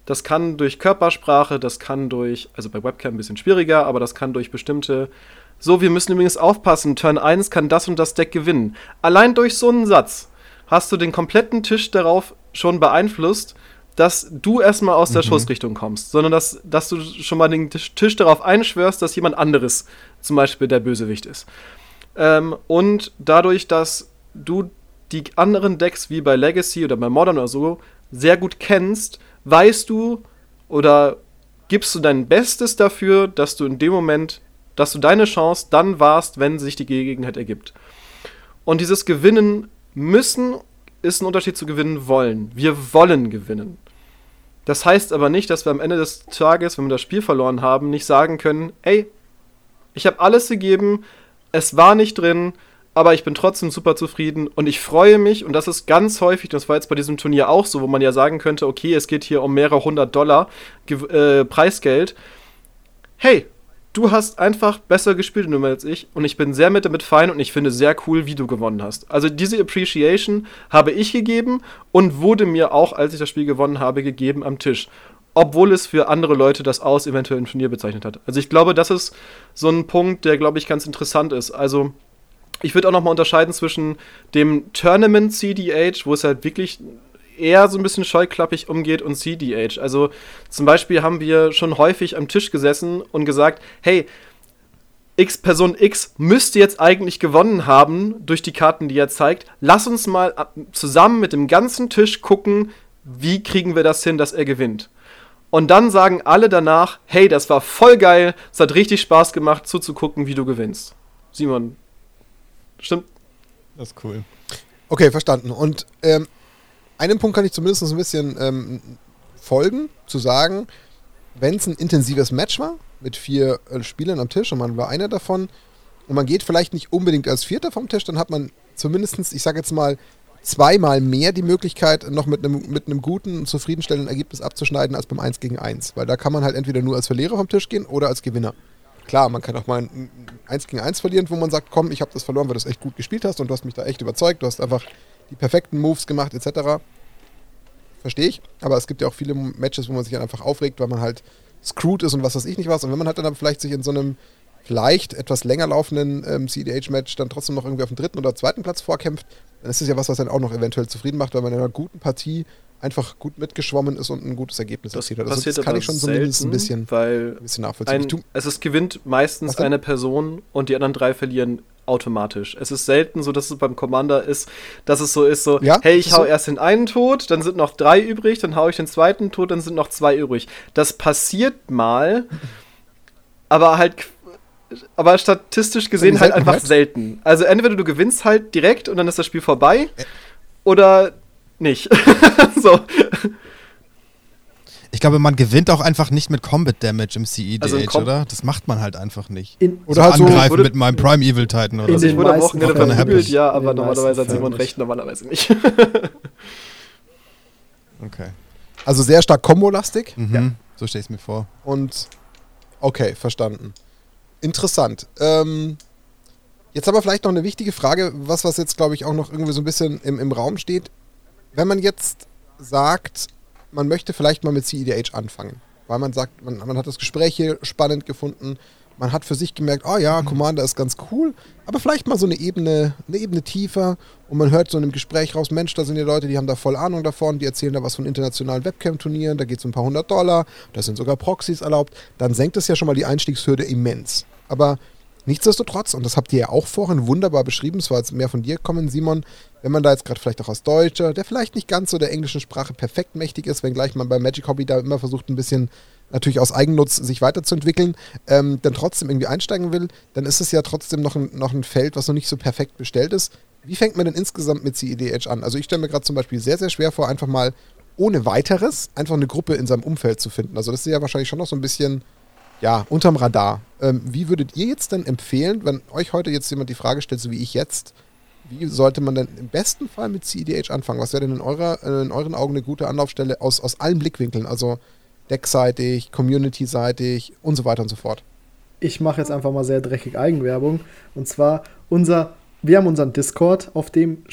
Das kann durch Körpersprache, das kann durch, also bei Webcam ein bisschen schwieriger, aber das kann durch bestimmte. So, wir müssen übrigens aufpassen, Turn 1 kann das und das Deck gewinnen. Allein durch so einen Satz hast du den kompletten Tisch darauf schon beeinflusst, dass du erstmal aus der Schussrichtung kommst, sondern dass, dass du schon mal den Tisch, Tisch darauf einschwörst, dass jemand anderes zum Beispiel der Bösewicht ist. Ähm, und dadurch, dass du die anderen Decks wie bei Legacy oder bei Modern oder so sehr gut kennst, weißt du oder gibst du dein Bestes dafür, dass du in dem Moment, dass du deine Chance dann warst, wenn sich die Gelegenheit ergibt. Und dieses Gewinnen müssen ist ein Unterschied zu gewinnen wollen. Wir wollen gewinnen. Das heißt aber nicht, dass wir am Ende des Tages, wenn wir das Spiel verloren haben, nicht sagen können, ey, ich habe alles gegeben, es war nicht drin, aber ich bin trotzdem super zufrieden und ich freue mich, und das ist ganz häufig, das war jetzt bei diesem Turnier auch so, wo man ja sagen könnte, okay, es geht hier um mehrere hundert Dollar äh, Preisgeld. Hey, du hast einfach besser gespielt als ich und ich bin sehr mit damit fein und ich finde sehr cool, wie du gewonnen hast. Also diese Appreciation habe ich gegeben und wurde mir auch, als ich das Spiel gewonnen habe, gegeben am Tisch. Obwohl es für andere Leute das aus eventuell ein Turnier bezeichnet hat. Also ich glaube, das ist so ein Punkt, der, glaube ich, ganz interessant ist. Also ich würde auch noch mal unterscheiden zwischen dem Tournament CDH, wo es halt wirklich eher so ein bisschen scheuklappig umgeht und CDH. Also zum Beispiel haben wir schon häufig am Tisch gesessen und gesagt, hey, X Person X müsste jetzt eigentlich gewonnen haben durch die Karten, die er zeigt. Lass uns mal zusammen mit dem ganzen Tisch gucken, wie kriegen wir das hin, dass er gewinnt. Und dann sagen alle danach, hey, das war voll geil, es hat richtig Spaß gemacht, zuzugucken, wie du gewinnst. Simon, Stimmt. Das ist cool. Okay, verstanden. Und ähm, einen Punkt kann ich zumindest ein bisschen ähm, folgen, zu sagen, wenn es ein intensives Match war, mit vier äh, Spielern am Tisch und man war einer davon und man geht vielleicht nicht unbedingt als Vierter vom Tisch, dann hat man zumindest, ich sage jetzt mal, zweimal mehr die Möglichkeit, noch mit einem mit guten, zufriedenstellenden Ergebnis abzuschneiden als beim 1 gegen 1. Weil da kann man halt entweder nur als Verlierer vom Tisch gehen oder als Gewinner. Klar, man kann auch mal ein 1 gegen 1 verlieren, wo man sagt, komm, ich habe das verloren, weil du es echt gut gespielt hast und du hast mich da echt überzeugt, du hast einfach die perfekten Moves gemacht, etc. Verstehe ich, aber es gibt ja auch viele Matches, wo man sich dann einfach aufregt, weil man halt screwed ist und was weiß ich nicht was. Und wenn man halt dann vielleicht sich in so einem vielleicht etwas länger laufenden ähm, CDH-Match dann trotzdem noch irgendwie auf dem dritten oder zweiten Platz vorkämpft, dann ist es ja was, was dann auch noch eventuell zufrieden macht, weil man in einer guten Partie einfach gut mitgeschwommen ist und ein gutes Ergebnis das erzielt hat. Also das kann ich schon zumindest ein bisschen, weil ein bisschen nachvollziehen. Ein, also es gewinnt meistens eine Person und die anderen drei verlieren automatisch. Es ist selten so, dass es beim Commander ist, dass es so ist, so, ja, hey, ich hau so? erst den einen tot, dann sind noch drei übrig, dann hau ich den zweiten tot, dann sind noch zwei übrig. Das passiert mal, aber halt aber statistisch gesehen halt einfach selten. Also entweder du gewinnst halt direkt und dann ist das Spiel vorbei, oder nicht. so. Ich glaube, man gewinnt auch einfach nicht mit Combat Damage im CEDH, also Com oder? Das macht man halt einfach nicht. In, oder halt so angreifen mit meinem Prime Evil Titan oder in so. Ich wurde am Wochenende verprügelt, ja, aber normalerweise hat Simon recht, normalerweise nicht. okay. Also sehr stark Kombo-lastig. Mhm, ja. So stelle ich es mir vor. Und okay, verstanden. Interessant. Ähm, jetzt aber vielleicht noch eine wichtige Frage, was, was jetzt, glaube ich, auch noch irgendwie so ein bisschen im, im Raum steht wenn man jetzt sagt, man möchte vielleicht mal mit CEDH anfangen, weil man sagt, man, man hat das Gespräch hier spannend gefunden, man hat für sich gemerkt, oh ja, mhm. Commander ist ganz cool, aber vielleicht mal so eine Ebene, eine Ebene tiefer und man hört so in einem Gespräch raus, Mensch, da sind ja Leute, die haben da voll Ahnung davon, die erzählen da was von internationalen Webcam-Turnieren, da geht es um ein paar hundert Dollar, da sind sogar Proxys erlaubt, dann senkt es ja schon mal die Einstiegshürde immens. Aber Nichtsdestotrotz, und das habt ihr ja auch vorhin wunderbar beschrieben, es war jetzt mehr von dir kommen, Simon, wenn man da jetzt gerade vielleicht auch als Deutscher, der vielleicht nicht ganz so der englischen Sprache perfekt mächtig ist, wenngleich man bei Magic Hobby da immer versucht, ein bisschen natürlich aus Eigennutz sich weiterzuentwickeln, ähm, dann trotzdem irgendwie einsteigen will, dann ist es ja trotzdem noch ein, noch ein Feld, was noch nicht so perfekt bestellt ist. Wie fängt man denn insgesamt mit CEDH an? Also ich stelle mir gerade zum Beispiel sehr, sehr schwer vor, einfach mal ohne weiteres einfach eine Gruppe in seinem Umfeld zu finden. Also das ist ja wahrscheinlich schon noch so ein bisschen ja, unterm Radar. Ähm, wie würdet ihr jetzt denn empfehlen, wenn euch heute jetzt jemand die Frage stellt, so wie ich jetzt, wie sollte man denn im besten Fall mit CEDH anfangen? Was wäre denn in, eurer, äh, in euren Augen eine gute Anlaufstelle aus, aus allen Blickwinkeln? Also deckseitig, community-seitig und so weiter und so fort. Ich mache jetzt einfach mal sehr dreckig Eigenwerbung. Und zwar unser, wir haben unseren Discord, auf dem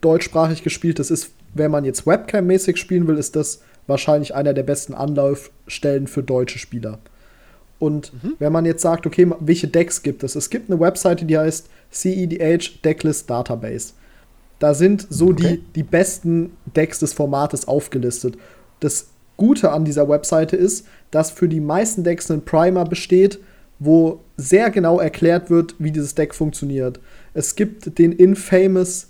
deutschsprachig gespielt. Das ist, wenn man jetzt Webcam-mäßig spielen will, ist das wahrscheinlich einer der besten Anlaufstellen für deutsche Spieler. Und mhm. wenn man jetzt sagt, okay, welche Decks gibt es? Es gibt eine Webseite, die heißt CEDH Decklist Database. Da sind so okay. die, die besten Decks des Formates aufgelistet. Das Gute an dieser Webseite ist, dass für die meisten Decks ein Primer besteht, wo sehr genau erklärt wird, wie dieses Deck funktioniert. Es gibt den infamous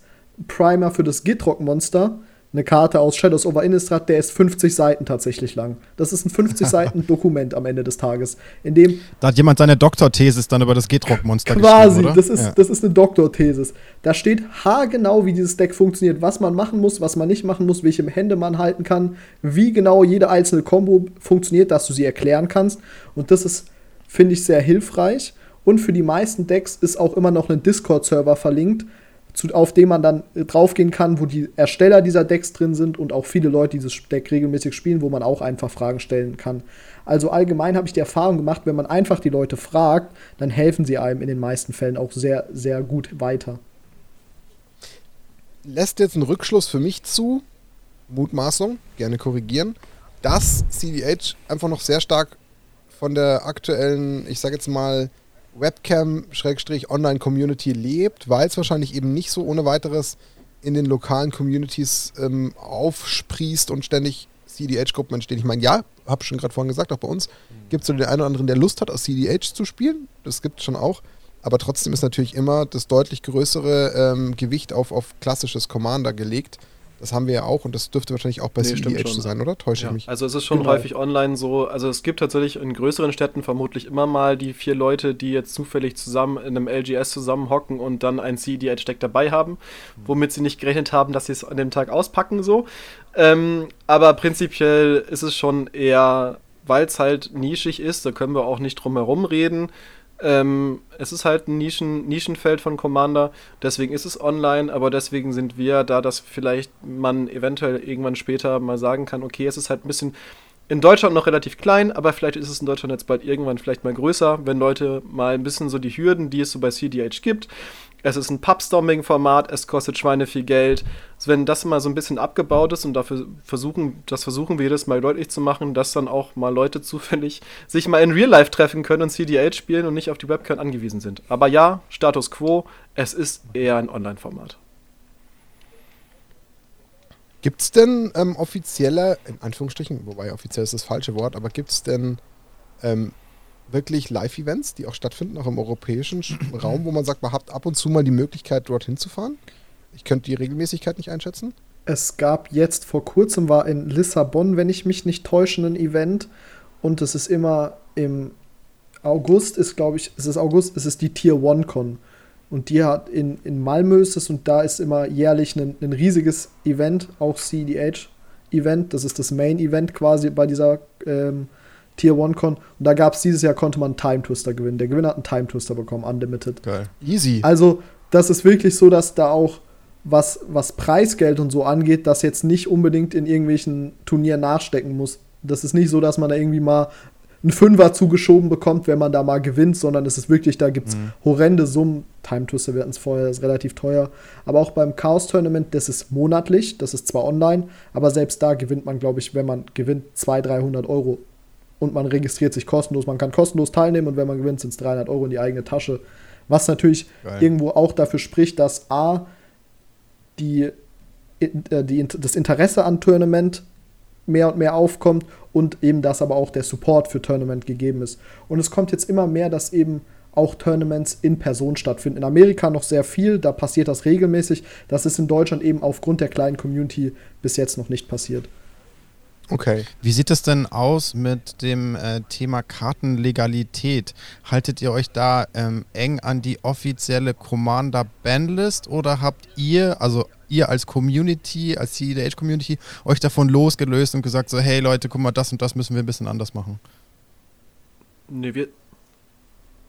Primer für das Gitrock-Monster, eine Karte aus Shadows over Innistrad, der ist 50 Seiten tatsächlich lang. Das ist ein 50 Seiten Dokument am Ende des Tages, in dem Da hat jemand seine Doktorthesis dann über das Getrock-Monster quasi, geschrieben, oder? das ist, Ja. das ist eine Doktorthesis. Da steht haargenau, wie dieses Deck funktioniert, was man machen muss, was man nicht machen muss, welche Hände man halten kann, wie genau jede einzelne Combo funktioniert, dass du sie erklären kannst. Und das ist, finde ich, sehr hilfreich. Und für die meisten Decks ist auch immer noch ein Discord-Server verlinkt, zu, auf dem man dann äh, draufgehen kann, wo die Ersteller dieser Decks drin sind und auch viele Leute dieses Deck regelmäßig spielen, wo man auch einfach Fragen stellen kann. Also allgemein habe ich die Erfahrung gemacht, wenn man einfach die Leute fragt, dann helfen sie einem in den meisten Fällen auch sehr, sehr gut weiter. lässt jetzt einen Rückschluss für mich zu, Mutmaßung, gerne korrigieren, dass CDH einfach noch sehr stark von der aktuellen, ich sage jetzt mal, Webcam-Online-Community lebt, weil es wahrscheinlich eben nicht so ohne weiteres in den lokalen Communities ähm, aufsprießt und ständig CDH-Gruppen entstehen. Ich meine, ja, habe schon gerade vorhin gesagt, auch bei uns gibt es so den einen oder anderen, der Lust hat, aus CDH zu spielen. Das gibt es schon auch. Aber trotzdem ist natürlich immer das deutlich größere ähm, Gewicht auf, auf klassisches Commander gelegt. Das haben wir ja auch und das dürfte wahrscheinlich auch bei Nee, schon. so sein, oder? Täusche Ja, ich mich? also es ist schon Genau. häufig online so, also es gibt tatsächlich in größeren Städten vermutlich immer mal die vier Leute, die jetzt zufällig zusammen in einem LGS zusammenhocken und dann ein CDH-Deck dabei haben, womit sie nicht gerechnet haben, dass sie es an dem Tag auspacken so. Ähm, aber prinzipiell ist es schon eher, weil es halt nischig ist, da können wir auch nicht drum herum reden. Ähm, es ist halt ein Nischen, Nischenfeld von Commander, deswegen ist es online, aber deswegen sind wir da, dass vielleicht man eventuell irgendwann später mal sagen kann, okay, es ist halt ein bisschen in Deutschland noch relativ klein, aber vielleicht ist es in Deutschland jetzt bald irgendwann vielleicht mal größer, wenn Leute mal ein bisschen so die Hürden, die es so bei CDH gibt. Es ist ein Pubstombing-Format, es kostet Schweine viel Geld. Also wenn das mal so ein bisschen abgebaut ist und dafür versuchen, das versuchen wir jedes Mal deutlich zu machen, dass dann auch mal Leute zufällig sich mal in Real Life treffen können und CDH spielen und nicht auf die Webcam angewiesen sind. Aber ja, Status Quo, es ist eher ein Online-Format. Gibt es denn ähm, offizielle, in Anführungsstrichen, wobei offiziell ist das falsche Wort, aber gibt es denn ähm, wirklich Live-Events, die auch stattfinden, auch im europäischen Sch- Raum, wo man sagt, man hat ab und zu mal die Möglichkeit, dorthin zu fahren? Ich könnte die Regelmäßigkeit nicht einschätzen. Es gab jetzt vor kurzem war in Lissabon, wenn ich mich nicht täusche, ein Event und es ist immer im August ist, glaube ich, es ist August, es ist die Tier One Con und die hat in, in Malmö ist es und da ist immer jährlich ein, ein riesiges Event, auch CDH Event, das ist das Main Event quasi bei dieser ähm, Tier One Con und da gab es dieses Jahr konnte man einen Time Twister gewinnen. Der Gewinner hat einen Time Twister bekommen, unlimited. Geil. Easy. Also, das ist wirklich so, dass da auch was, was Preisgeld und so angeht, das jetzt nicht unbedingt in irgendwelchen Turnieren nachstecken muss. Das ist nicht so, dass man da irgendwie mal einen Fünfer zugeschoben bekommt, wenn man da mal gewinnt, sondern es ist wirklich, da gibt es horrende Summen. Time Twister, wir hatten es vorher, das ist relativ teuer. Aber auch beim Chaos Tournament, das ist monatlich, das ist zwar online, aber selbst da gewinnt man, glaube ich, wenn man gewinnt, 200, 300 Euro. Und man registriert sich kostenlos. Man kann kostenlos teilnehmen und wenn man gewinnt, sind es 300 Euro in die eigene Tasche. Was natürlich Geil. irgendwo auch dafür spricht, dass A, die, äh, die, das Interesse an Tournament mehr und mehr aufkommt und eben, dass aber auch der Support für Tournament gegeben ist. Und es kommt jetzt immer mehr, dass eben auch Tournaments in Person stattfinden. In Amerika noch sehr viel, da passiert das regelmäßig. Das ist in Deutschland eben aufgrund der kleinen Community bis jetzt noch nicht passiert. Okay. Wie sieht es denn aus mit dem äh, Thema Kartenlegalität? Haltet ihr euch da ähm, eng an die offizielle Commander-Bandlist oder habt ihr, also ihr als Community, als CDH-Community, euch davon losgelöst und gesagt so, hey Leute, guck mal, das und das müssen wir ein bisschen anders machen? Nee, wir,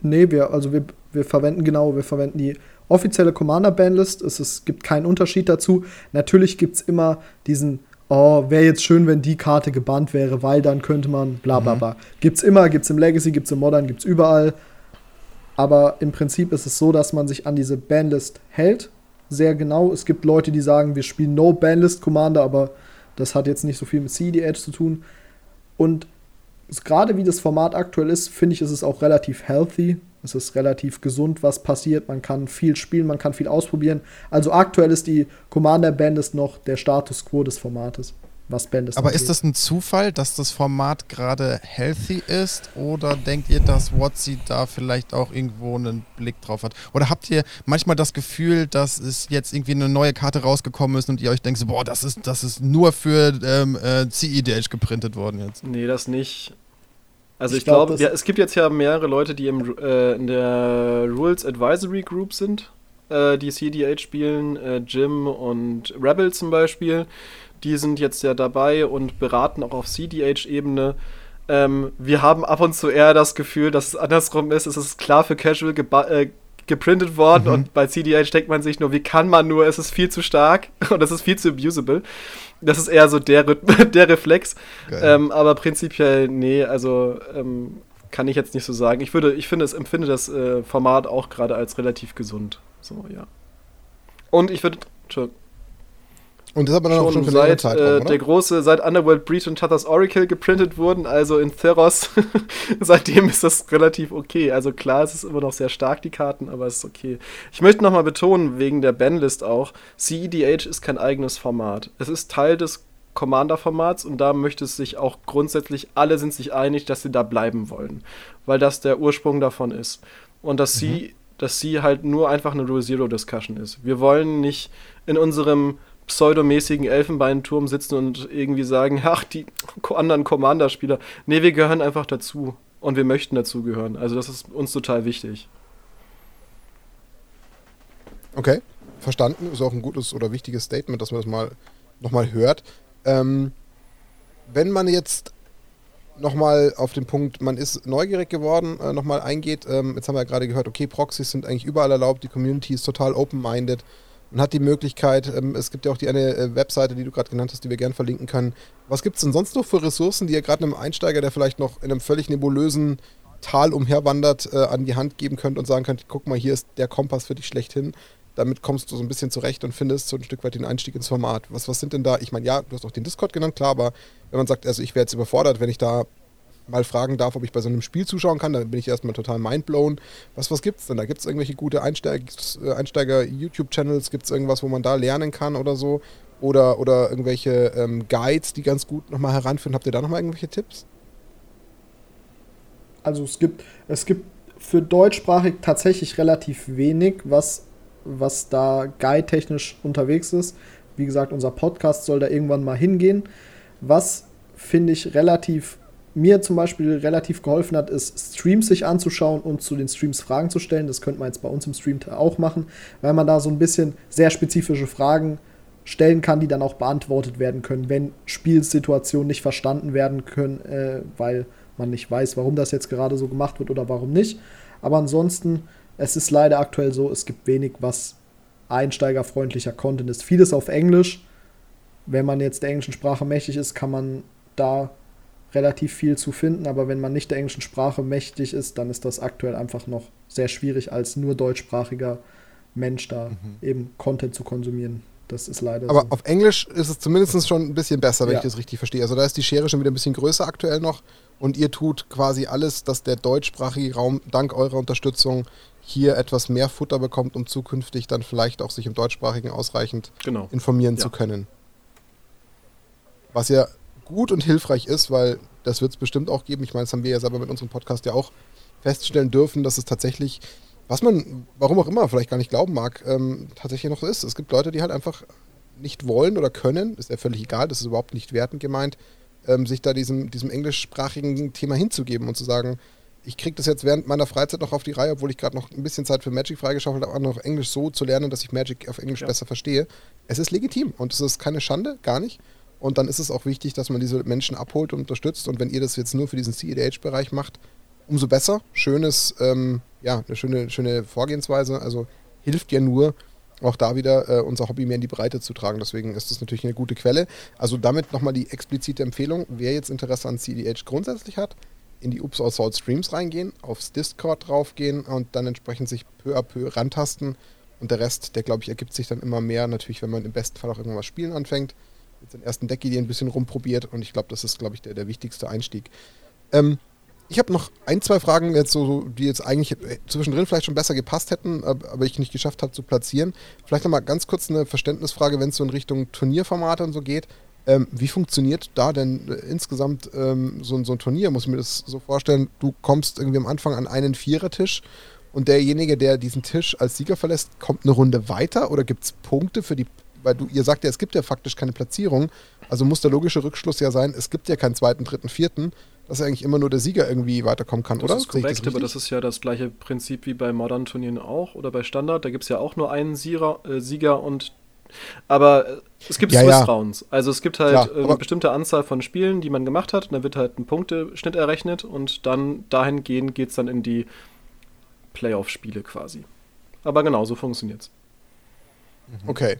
Nee, wir, also wir, wir verwenden genau, wir verwenden die offizielle Commander-Bandlist. Es, es gibt keinen Unterschied dazu. Natürlich gibt es immer diesen, oh, wäre jetzt schön, wenn die Karte gebannt wäre, weil dann könnte man bla bla Mhm. bla. Gibt's immer, gibt's im Legacy, gibt's im Modern, gibt's überall. Aber im Prinzip ist es so, dass man sich an diese Bandlist hält. Sehr genau. Es gibt Leute, die sagen, wir spielen No Bandlist Commander, aber das hat jetzt nicht so viel mit CDH zu tun. Und gerade wie das Format aktuell ist, finde ich, ist es auch relativ healthy. Es ist relativ gesund, was passiert. Man kann viel spielen, man kann viel ausprobieren. Also aktuell ist die Commander Bandlist noch der Status quo des Formates. was Bandlist Aber angeht. ist das ein Zufall, dass das Format gerade healthy ist? Oder denkt ihr, dass Watsi da vielleicht auch irgendwo einen Blick drauf hat? Oder habt ihr manchmal das Gefühl, dass es jetzt irgendwie eine neue Karte rausgekommen ist und ihr euch denkt, so, boah, das ist, das ist nur für ähm, äh, CEDH geprintet worden jetzt? Nee, das nicht. Also Ich ich, glaub, glaube, das- ja, es gibt jetzt ja mehrere Leute, die im, äh, in der Rules Advisory Group sind, äh, die CDH spielen, äh, Jim und Rebel zum Beispiel. Die sind jetzt ja dabei und beraten auch auf CDH-Ebene. Ähm, wir haben ab und zu eher das Gefühl, dass es andersrum ist. Es ist klar für Casual äh, geprintet worden Mhm. und bei CDH denkt man sich nur, wie kann man nur, es ist viel zu stark und es ist viel zu abusable. Das ist eher so der, der Reflex. Ähm, aber prinzipiell, nee, also ähm, kann ich jetzt nicht so sagen. Ich würde, ich finde, es empfinde das äh, Format auch gerade als relativ gesund. So, ja. Und ich würde schon, Und das hat man dann auch schon schon für seit Zeitraum, äh, der große, seit Underworld Breach und Tathas Oracle geprintet wurden, also in Theros, seitdem ist das relativ okay. Also klar, es ist immer noch sehr stark, die Karten, aber es ist okay. Ich möchte nochmal betonen, wegen der Banlist auch, CEDH ist kein eigenes Format. Es ist Teil des Commander-Formats und da möchte es sich auch grundsätzlich, alle sind sich einig, dass sie da bleiben wollen, weil das der Ursprung davon ist. Und dass sie, dass sie halt nur einfach eine Rule Zero Discussion ist. Wir wollen nicht in unserem pseudomäßigen Elfenbeinturm sitzen und irgendwie sagen, ach, die anderen Commander-Spieler. Nee, wir gehören einfach dazu. Und wir möchten dazugehören. Also das ist uns total wichtig. Okay, verstanden. Ist auch ein gutes oder wichtiges Statement, dass man das mal nochmal hört. Ähm, wenn man jetzt nochmal auf den Punkt, man ist neugierig geworden, äh, nochmal eingeht. Ähm, jetzt haben wir ja gerade gehört, okay, Proxys sind eigentlich überall erlaubt, die Community ist total open-minded und hat die Möglichkeit, ähm, es gibt ja auch die eine äh, Webseite, die du gerade genannt hast, die wir gern verlinken können. Was gibt es denn sonst noch für Ressourcen, die ihr gerade einem Einsteiger, der vielleicht noch in einem völlig nebulösen Tal umherwandert, äh, an die Hand geben könnt und sagen könnt, guck mal, hier ist der Kompass für dich schlechthin. Damit kommst du so ein bisschen zurecht und findest so ein Stück weit den Einstieg ins Format. Was, was sind denn da? Ich meine, ja, du hast auch den Discord genannt, klar, aber wenn man sagt, also ich wäre jetzt überfordert, wenn ich da mal fragen darf, ob ich bei so einem Spiel zuschauen kann, dann bin ich erstmal total mindblown. Was, was gibt's denn? Da gibt es irgendwelche gute äh, Einsteiger-YouTube-Channels, gibt es irgendwas, wo man da lernen kann oder so? Oder, oder irgendwelche ähm, Guides, die ganz gut nochmal heranführen. Habt ihr da nochmal irgendwelche Tipps? Also es gibt, es gibt für deutschsprachig tatsächlich relativ wenig, was, was da guide-technisch unterwegs ist. Wie gesagt, unser Podcast soll da irgendwann mal hingehen. Was finde ich relativ, mir zum Beispiel relativ geholfen hat, ist Streams sich anzuschauen und zu den Streams Fragen zu stellen. Das könnte man jetzt bei uns im Stream auch machen, weil man da so ein bisschen sehr spezifische Fragen stellen kann, die dann auch beantwortet werden können, wenn Spielsituationen nicht verstanden werden können, äh, weil man nicht weiß, warum das jetzt gerade so gemacht wird oder warum nicht. Aber ansonsten, es ist leider aktuell so, es gibt wenig, was einsteigerfreundlicher Content ist. Vieles auf Englisch. Wenn man jetzt der englischen Sprache mächtig ist, kann man da relativ viel zu finden, aber wenn man nicht der englischen Sprache mächtig ist, dann ist das aktuell einfach noch sehr schwierig, als nur deutschsprachiger Mensch da eben Content zu konsumieren. Das ist leider Aber so. auf Englisch ist es zumindest schon ein bisschen besser, wenn Ja. ich das richtig verstehe. Also da ist die Schere schon wieder ein bisschen größer aktuell noch und ihr tut quasi alles, dass der deutschsprachige Raum dank eurer Unterstützung hier etwas mehr Futter bekommt, um zukünftig dann vielleicht auch sich im deutschsprachigen ausreichend Genau. informieren Ja. zu können. Was ja gut und hilfreich ist, weil das wird es bestimmt auch geben. Ich meine, das haben wir ja selber mit unserem Podcast ja auch feststellen dürfen, dass es tatsächlich, was man, warum auch immer, vielleicht gar nicht glauben mag, ähm, tatsächlich noch so ist. Es gibt Leute, die halt einfach nicht wollen oder können, ist ja völlig egal, das ist überhaupt nicht wertend gemeint, ähm, sich da diesem, diesem englischsprachigen Thema hinzugeben und zu sagen, ich kriege das jetzt während meiner Freizeit noch auf die Reihe, obwohl ich gerade noch ein bisschen Zeit für Magic freigeschaufelt habe, auch noch Englisch so zu lernen, dass ich Magic auf Englisch Ja. besser verstehe. Es ist legitim und es ist keine Schande, gar nicht. Und dann ist es auch wichtig, dass man diese Menschen abholt und unterstützt. Und wenn ihr das jetzt nur für diesen CEDH-Bereich macht, umso besser. Schönes, ähm, ja, eine schöne, schöne Vorgehensweise. Also hilft ja nur, auch da wieder äh, unser Hobby mehr in die Breite zu tragen. Deswegen ist das natürlich eine gute Quelle. Also damit nochmal die explizite Empfehlung, wer jetzt Interesse an CEDH grundsätzlich hat, in die Oops Assault Streams reingehen, aufs Discord draufgehen und dann entsprechend sich peu à peu rantasten. Und der Rest, der glaube ich, ergibt sich dann immer mehr, natürlich, wenn man im besten Fall auch irgendwas spielen anfängt, mit seinen ersten Deckideen ein bisschen rumprobiert und ich glaube, das ist, glaube ich, der, der wichtigste Einstieg. Ähm, ich habe noch ein, zwei Fragen, jetzt so, die jetzt eigentlich äh, zwischendrin vielleicht schon besser gepasst hätten, ab- aber ich nicht geschafft habe zu platzieren. Vielleicht nochmal ganz kurz eine Verständnisfrage, wenn es so in Richtung Turnierformate und so geht. Ähm, wie funktioniert da denn äh, insgesamt ähm, so, so, ein Turnier? Muss ich mir das so vorstellen, du kommst irgendwie am Anfang an einen Vierertisch und derjenige, der diesen Tisch als Sieger verlässt, kommt eine Runde weiter oder gibt es Punkte für die, weil du, ihr sagt ja, es gibt ja faktisch keine Platzierung, also muss der logische Rückschluss ja sein, es gibt ja keinen zweiten, dritten, vierten, dass eigentlich immer nur der Sieger irgendwie weiterkommen kann, das oder? Ist korrekt, das aber das ist ja das gleiche Prinzip wie bei modernen Turnieren auch oder bei Standard. Da gibt es ja auch nur einen Sieger, äh, Sieger und aber äh, es gibt Ja, Swiss ja. Rounds. Also es gibt halt Klar, äh, eine bestimmte Anzahl von Spielen, die man gemacht hat. Und dann wird halt ein Punkteschnitt errechnet und dann dahingehend geht es dann in die Playoff-Spiele quasi. Aber genau, so funktioniert's. Okay.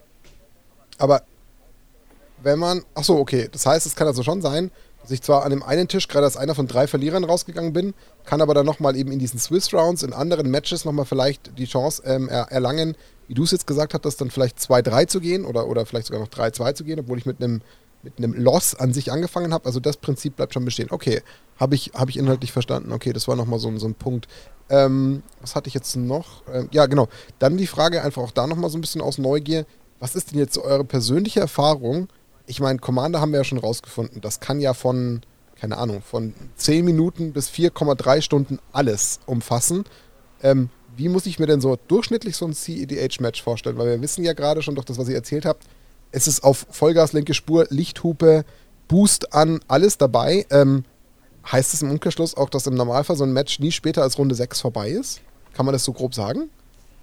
Aber wenn man. Achso, okay. Das heißt, es kann also schon sein, dass ich zwar an dem einen Tisch gerade als einer von drei Verlierern rausgegangen bin, kann aber dann nochmal eben in diesen Swiss Rounds, in anderen Matches nochmal vielleicht die Chance ähm, er erlangen, wie du es jetzt gesagt hattest, dann vielleicht 2-3 zu gehen oder, oder vielleicht sogar noch 3-2 zu gehen, obwohl ich mit einem mit Loss an sich angefangen habe. Also das Prinzip bleibt schon bestehen. Okay, habe ich, hab ich inhaltlich verstanden. Okay, das war nochmal so, ein- so ein Punkt. Ähm, was hatte ich jetzt noch? Ähm, ja, genau. Dann die Frage einfach auch da nochmal so ein bisschen aus Neugier. Was ist denn jetzt so eure persönliche Erfahrung? Ich meine, Commander haben wir ja schon rausgefunden. Das kann ja von, keine Ahnung, von 10 Minuten bis 4,3 Stunden alles umfassen. Ähm, wie muss ich mir denn so durchschnittlich so ein CEDH-Match vorstellen? Weil wir wissen ja gerade schon durch das, was ihr erzählt habt, es ist auf Vollgas, linke Spur, Lichthupe, Boost an, alles dabei. Ähm, heißt es im Umkehrschluss auch, dass im Normalfall so ein Match nie später als Runde 6 vorbei ist? Kann man das so grob sagen?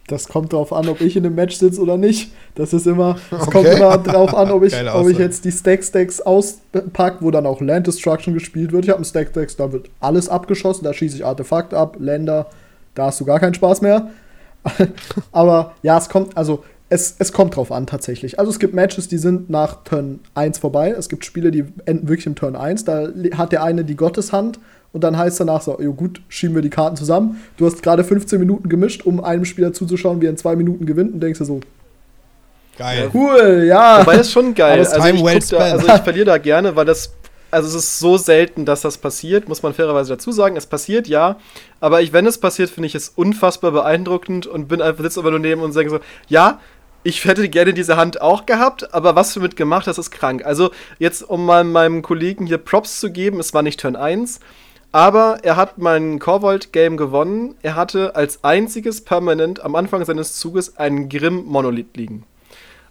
Das kommt darauf an, ob ich in einem Match sitze oder nicht. Das ist immer, es Okay. kommt immer darauf an, ob ich, ob ich jetzt die Stack-Stacks auspacke, wo dann auch Land Destruction gespielt wird. Ich habe einen Stack-Stacks, da wird alles abgeschossen, da schieße ich Artefakte ab, Länder, da hast du gar keinen Spaß mehr. Aber ja, es kommt, also es, es kommt drauf an tatsächlich. Also es gibt Matches, die sind nach Turn 1 vorbei. Es gibt Spiele, die enden wirklich im Turn 1. Da hat der eine die Gotteshand und dann heißt danach so, jo gut, schieben wir die Karten zusammen. Du hast gerade 15 Minuten gemischt, um einem Spieler zuzuschauen, wie er in zwei Minuten gewinnt und denkst dir so, Geil. cool, ja. Wobei das schon geil. Also, ich well da, also ich verliere da gerne, weil das. Also es ist so selten, dass das passiert, muss man fairerweise dazu sagen. Es passiert ja, aber ich, wenn es passiert, finde ich es unfassbar beeindruckend und bin einfach sitze aber nur neben und sage so, ja, ich hätte gerne diese Hand auch gehabt, aber was du mit gemacht hast, ist krank. Also jetzt, um mal meinem Kollegen hier Props zu geben, es war nicht Turn 1, aber er hat mein Korvold-Game gewonnen. Er hatte als einziges permanent am Anfang seines Zuges einen Grimm-Monolith liegen.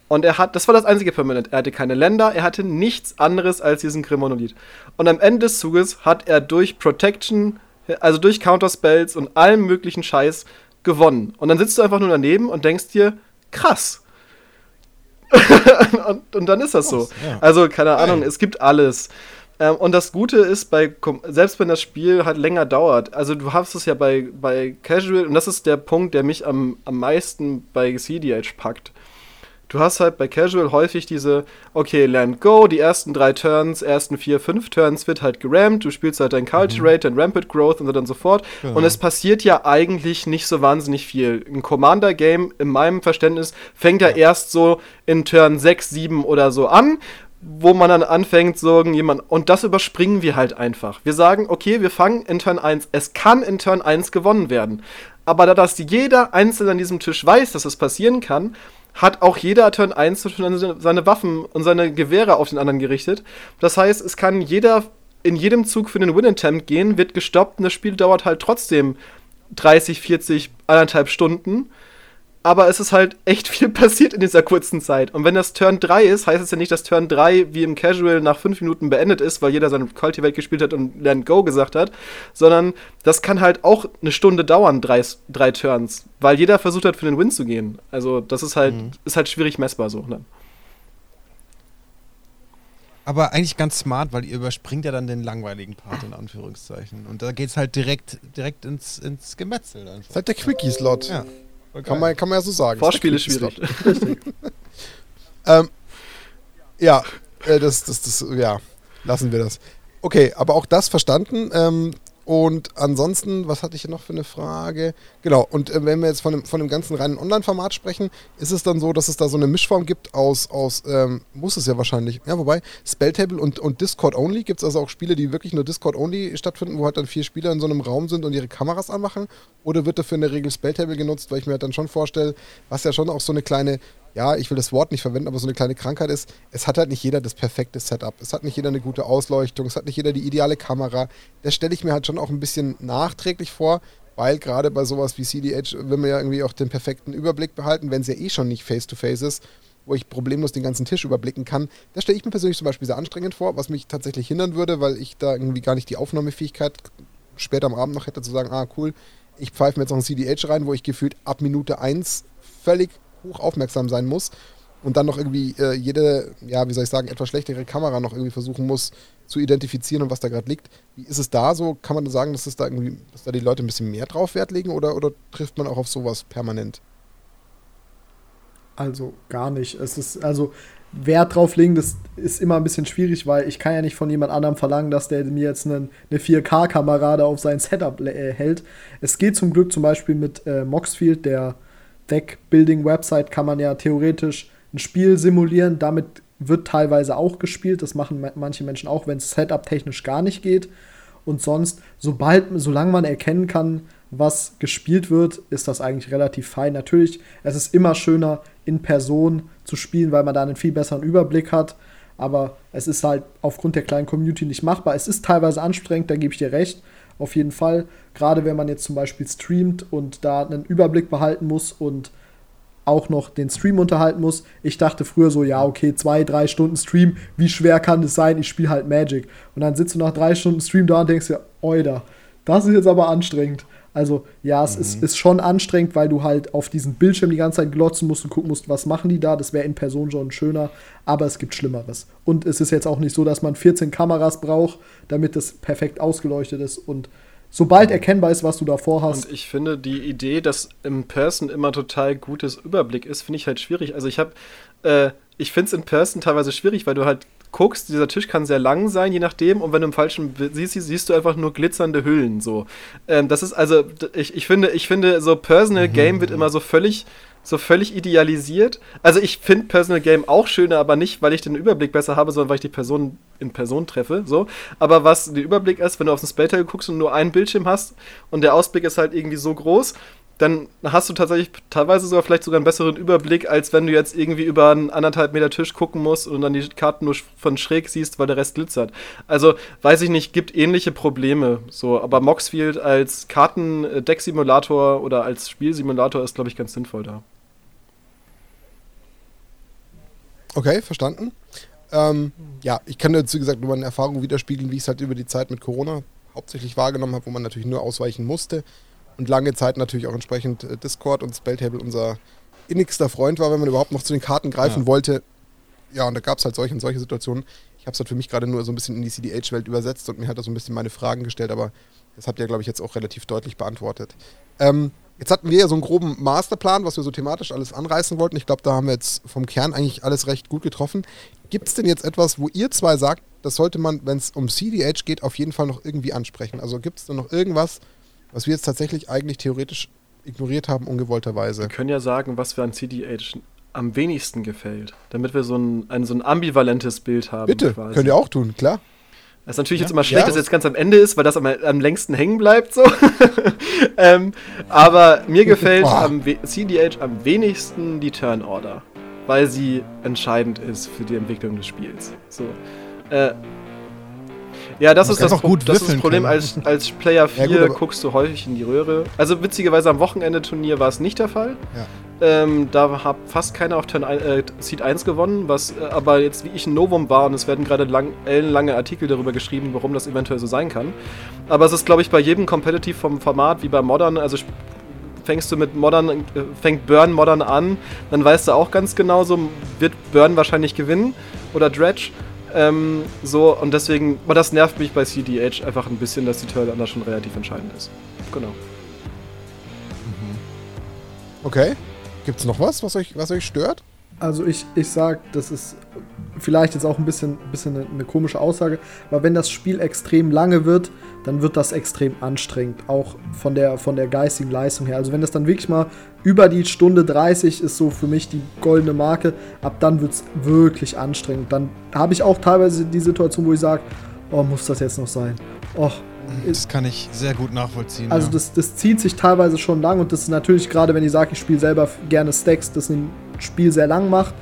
Und er hat, das war das einzige Permanent. Er hatte keine Länder, er hatte nichts anderes als diesen Grimm-Monolith. Und am Ende des Zuges hat er durch Protection, also durch Counterspells und allem möglichen Scheiß gewonnen. Und dann sitzt du einfach nur daneben und denkst dir, krass. und, und dann ist das so. Also, keine Ahnung, es gibt alles. Ähm, und das Gute ist, bei, selbst wenn das Spiel halt länger dauert, also du hast es ja bei, bei Casual, und das ist der Punkt, der mich am, am meisten bei CDH packt. Du hast halt bei Casual häufig diese, okay, Land Go, die ersten drei Turns, ersten vier, fünf Turns wird halt gerammt, du spielst halt dein Cultivate, dein Rampant Growth und so dann so fort. Genau. Und es passiert ja eigentlich nicht so wahnsinnig viel. Ein Commander-Game, in meinem Verständnis, fängt ja, erst so in Turn 6, 7 oder so an, wo man dann anfängt, so jemand, und das überspringen wir halt einfach. Wir sagen, okay, wir fangen in Turn 1, es kann in Turn 1 gewonnen werden. Aber da das jeder Einzelne an diesem Tisch weiß, dass es passieren kann, hat auch jeder Turn 1 schon seine- seine Waffen und seine Gewehre auf den anderen gerichtet. Das heißt, es kann jeder in jedem Zug für den Win-Attempt gehen, wird gestoppt und das Spiel dauert halt trotzdem 30, 40, anderthalb Stunden. Aber es ist halt echt viel passiert in dieser kurzen Zeit. Und wenn das Turn 3 ist, heißt es ja nicht, dass Turn 3 wie im Casual nach 5 Minuten beendet ist, weil jeder seine Cultivate gespielt hat und Land Go gesagt hat, sondern das kann halt auch eine Stunde dauern, drei, drei Turns, weil jeder versucht hat, für den Win zu gehen. Also das ist halt, ist halt schwierig messbar so. Ne? Aber eigentlich ganz smart, weil ihr überspringt ja dann den langweiligen Part in Anführungszeichen. Und da geht's halt direkt, direkt ins, ins Gemetzel. Einfach. Das ist halt der Quickie-Slot. Ja. Voll Kann man, kann man ja so sagen. Vorspiel ist schwierig. Ähm, ja, äh, das, das, das, ja, lassen wir das. Okay, aber auch das verstanden. Ähm, und ansonsten, was hatte ich hier noch für eine Frage? Genau, und äh, wenn wir jetzt von dem, von dem ganzen reinen Online-Format sprechen, ist es dann so, dass es da so eine Mischform gibt aus, aus ähm, muss es ja wahrscheinlich, ja, wobei, Spelltable und, und Discord-Only, gibt es also auch Spiele, die wirklich nur Discord-Only stattfinden, wo halt dann vier Spieler in so einem Raum sind und ihre Kameras anmachen? Oder wird dafür in der Regel Spelltable genutzt, weil ich mir halt dann schon vorstelle, was ja schon auch so eine kleine ja, ich will das Wort nicht verwenden, aber so eine kleine Krankheit ist, es hat halt nicht jeder das perfekte Setup. Es hat nicht jeder eine gute Ausleuchtung, es hat nicht jeder die ideale Kamera. Das stelle ich mir halt schon auch ein bisschen nachträglich vor, weil gerade bei sowas wie CDH will man ja irgendwie auch den perfekten Überblick behalten, wenn es ja eh schon nicht face-to-face -face ist, wo ich problemlos den ganzen Tisch überblicken kann. Das stelle ich mir persönlich zum Beispiel sehr anstrengend vor, was mich tatsächlich hindern würde, weil ich da irgendwie gar nicht die Aufnahmefähigkeit später am Abend noch hätte zu sagen, ah cool, ich pfeife mir jetzt noch ein CDH rein, wo ich gefühlt ab Minute 1 völlig hoch aufmerksam sein muss und dann noch irgendwie äh, jede, ja, wie soll ich sagen, etwas schlechtere Kamera noch irgendwie versuchen muss zu identifizieren und was da gerade liegt. Wie ist es da so? Kann man sagen, dass es da irgendwie, dass da die Leute ein bisschen mehr drauf Wert legen oder, oder trifft man auch auf sowas permanent? Also gar nicht. Es ist, also Wert drauf legen, das ist immer ein bisschen schwierig, weil ich kann ja nicht von jemand anderem verlangen, dass der mir jetzt einen, eine 4K-Kamera da auf sein Setup äh, hält. Es geht zum Glück zum Beispiel mit äh, Moxfield, der Deck-Building-Website, kann man ja theoretisch ein Spiel simulieren. Damit wird teilweise auch gespielt. Das machen manche Menschen auch, wenn es Setup technisch gar nicht geht. Und sonst, sobald, solange man erkennen kann, was gespielt wird, ist das eigentlich relativ fein. Natürlich, es ist immer schöner, in Person zu spielen, weil man da einen viel besseren Überblick hat. Aber es ist halt aufgrund der kleinen Community nicht machbar. Es ist teilweise anstrengend, da gebe ich dir recht. Auf jeden Fall. Gerade wenn man jetzt zum Beispiel streamt und da einen Überblick behalten muss und auch noch den Stream unterhalten muss. Ich dachte früher so, ja, okay, zwei, drei Stunden Stream, wie schwer kann das sein? Ich spiele halt Magic. Und dann sitzt du nach drei Stunden Stream da und denkst dir, oida, das ist jetzt aber anstrengend. Also ja, es mhm. ist, ist schon anstrengend, weil du halt auf diesen Bildschirm die ganze Zeit glotzen musst und gucken musst, was machen die da. Das wäre in Person schon schöner, aber es gibt Schlimmeres. Und es ist jetzt auch nicht so, dass man 14 Kameras braucht, damit das perfekt ausgeleuchtet ist. Und sobald erkennbar ist, was du davor hast. Und ich finde die Idee, dass im Person immer total gutes Überblick ist, finde ich halt schwierig. Also ich habe, äh, ich finde es in Person teilweise schwierig, weil du halt guckst, dieser Tisch kann sehr lang sein, je nachdem, und wenn du im falschen siehst, siehst du einfach nur glitzernde Hüllen. So. Ähm, das ist also, ich, ich finde, ich finde, so Personal mhm. Game wird immer so völlig so völlig idealisiert. Also ich finde Personal Game auch schöner, aber nicht, weil ich den Überblick besser habe, sondern weil ich die Person in Person treffe. So. Aber was der Überblick ist, wenn du auf den Spelltag guckst und nur einen Bildschirm hast und der Ausblick ist halt irgendwie so groß, dann hast du tatsächlich teilweise sogar vielleicht sogar einen besseren Überblick, als wenn du jetzt irgendwie über einen anderthalb Meter Tisch gucken musst und dann die Karten nur von schräg siehst, weil der Rest glitzert. Also, weiß ich nicht, gibt ähnliche Probleme. So, aber Moxfield als Kartendeck-Simulator oder als Spielsimulator ist, glaube ich, ganz sinnvoll da. Okay, verstanden. Ähm, ja, ich kann dazu gesagt nur meine Erfahrungen widerspiegeln, wie ich es halt über die Zeit mit Corona hauptsächlich wahrgenommen habe, wo man natürlich nur ausweichen musste und lange Zeit natürlich auch entsprechend äh, Discord und Spelltable unser innigster Freund war, wenn man überhaupt noch zu den Karten greifen ja. wollte. Ja, und da gab es halt solche und solche Situationen. Ich habe es halt für mich gerade nur so ein bisschen in die CDH-Welt übersetzt und mir hat da so ein bisschen meine Fragen gestellt, aber das habt ihr, glaube ich, jetzt auch relativ deutlich beantwortet. Ähm, jetzt hatten wir ja so einen groben Masterplan, was wir so thematisch alles anreißen wollten. Ich glaube, da haben wir jetzt vom Kern eigentlich alles recht gut getroffen. Gibt es denn jetzt etwas, wo ihr zwei sagt, das sollte man, wenn es um CDH geht, auf jeden Fall noch irgendwie ansprechen? Also gibt es da noch irgendwas, was wir jetzt tatsächlich eigentlich theoretisch ignoriert haben, ungewollterweise. Wir können ja sagen, was wir an CDH am wenigsten gefällt, damit wir so ein, ein, so ein ambivalentes Bild haben. Bitte, quasi. könnt ihr auch tun, klar. Das ist natürlich ja, jetzt immer schlecht, ja. dass es jetzt ganz am Ende ist, weil das am, am längsten hängen bleibt. So. ähm, aber mir gefällt am CDH am wenigsten die Turn Order, weil sie entscheidend ist für die Entwicklung des Spiels. So. Äh, ja, das, ist das, Pro das, ist das, Problem. Als, als Player 4 ja, gut, guckst du häufig in die Röhre. Also witzigerweise am Wochenende-Turnier war es nicht der Fall. Ja. Ähm, da hat fast keiner auf Turn äh, Seed 1 gewonnen, was äh, aber jetzt wie ich ein Novum war und es werden gerade lang, ellenlange Artikel darüber geschrieben, warum das eventuell so sein kann. Aber es ist, glaube ich, bei jedem Competitive vom Format wie bei Modern, also fängst du mit Modern, äh, fängt Burn Modern an, dann weißt du auch ganz genau, so wird Burn wahrscheinlich gewinnen oder Dredge. Ähm, so, und deswegen, aber das nervt mich bei CDH einfach ein bisschen, dass die Turlander schon relativ entscheidend ist. Genau. Mhm. Okay. Gibt es noch was, was euch, was euch stört? Also ich, ich sag, das ist vielleicht jetzt auch ein bisschen, bisschen eine, komische Aussage, aber wenn das Spiel extrem lange wird, dann wird das extrem anstrengend, auch von der, von der geistigen Leistung her. Also wenn das dann wirklich mal über die Stunde 30 ist so für mich die goldene Marke, ab dann wird es wirklich anstrengend. Dann habe ich auch teilweise die Situation, wo ich sage, oh, muss das jetzt noch sein? Och, das kann ich sehr gut nachvollziehen. Also ja. das, das zieht sich teilweise schon lang und das ist natürlich gerade, wenn ich sage, ich spiele selber gerne Stacks, das sind Spiel sehr lang macht,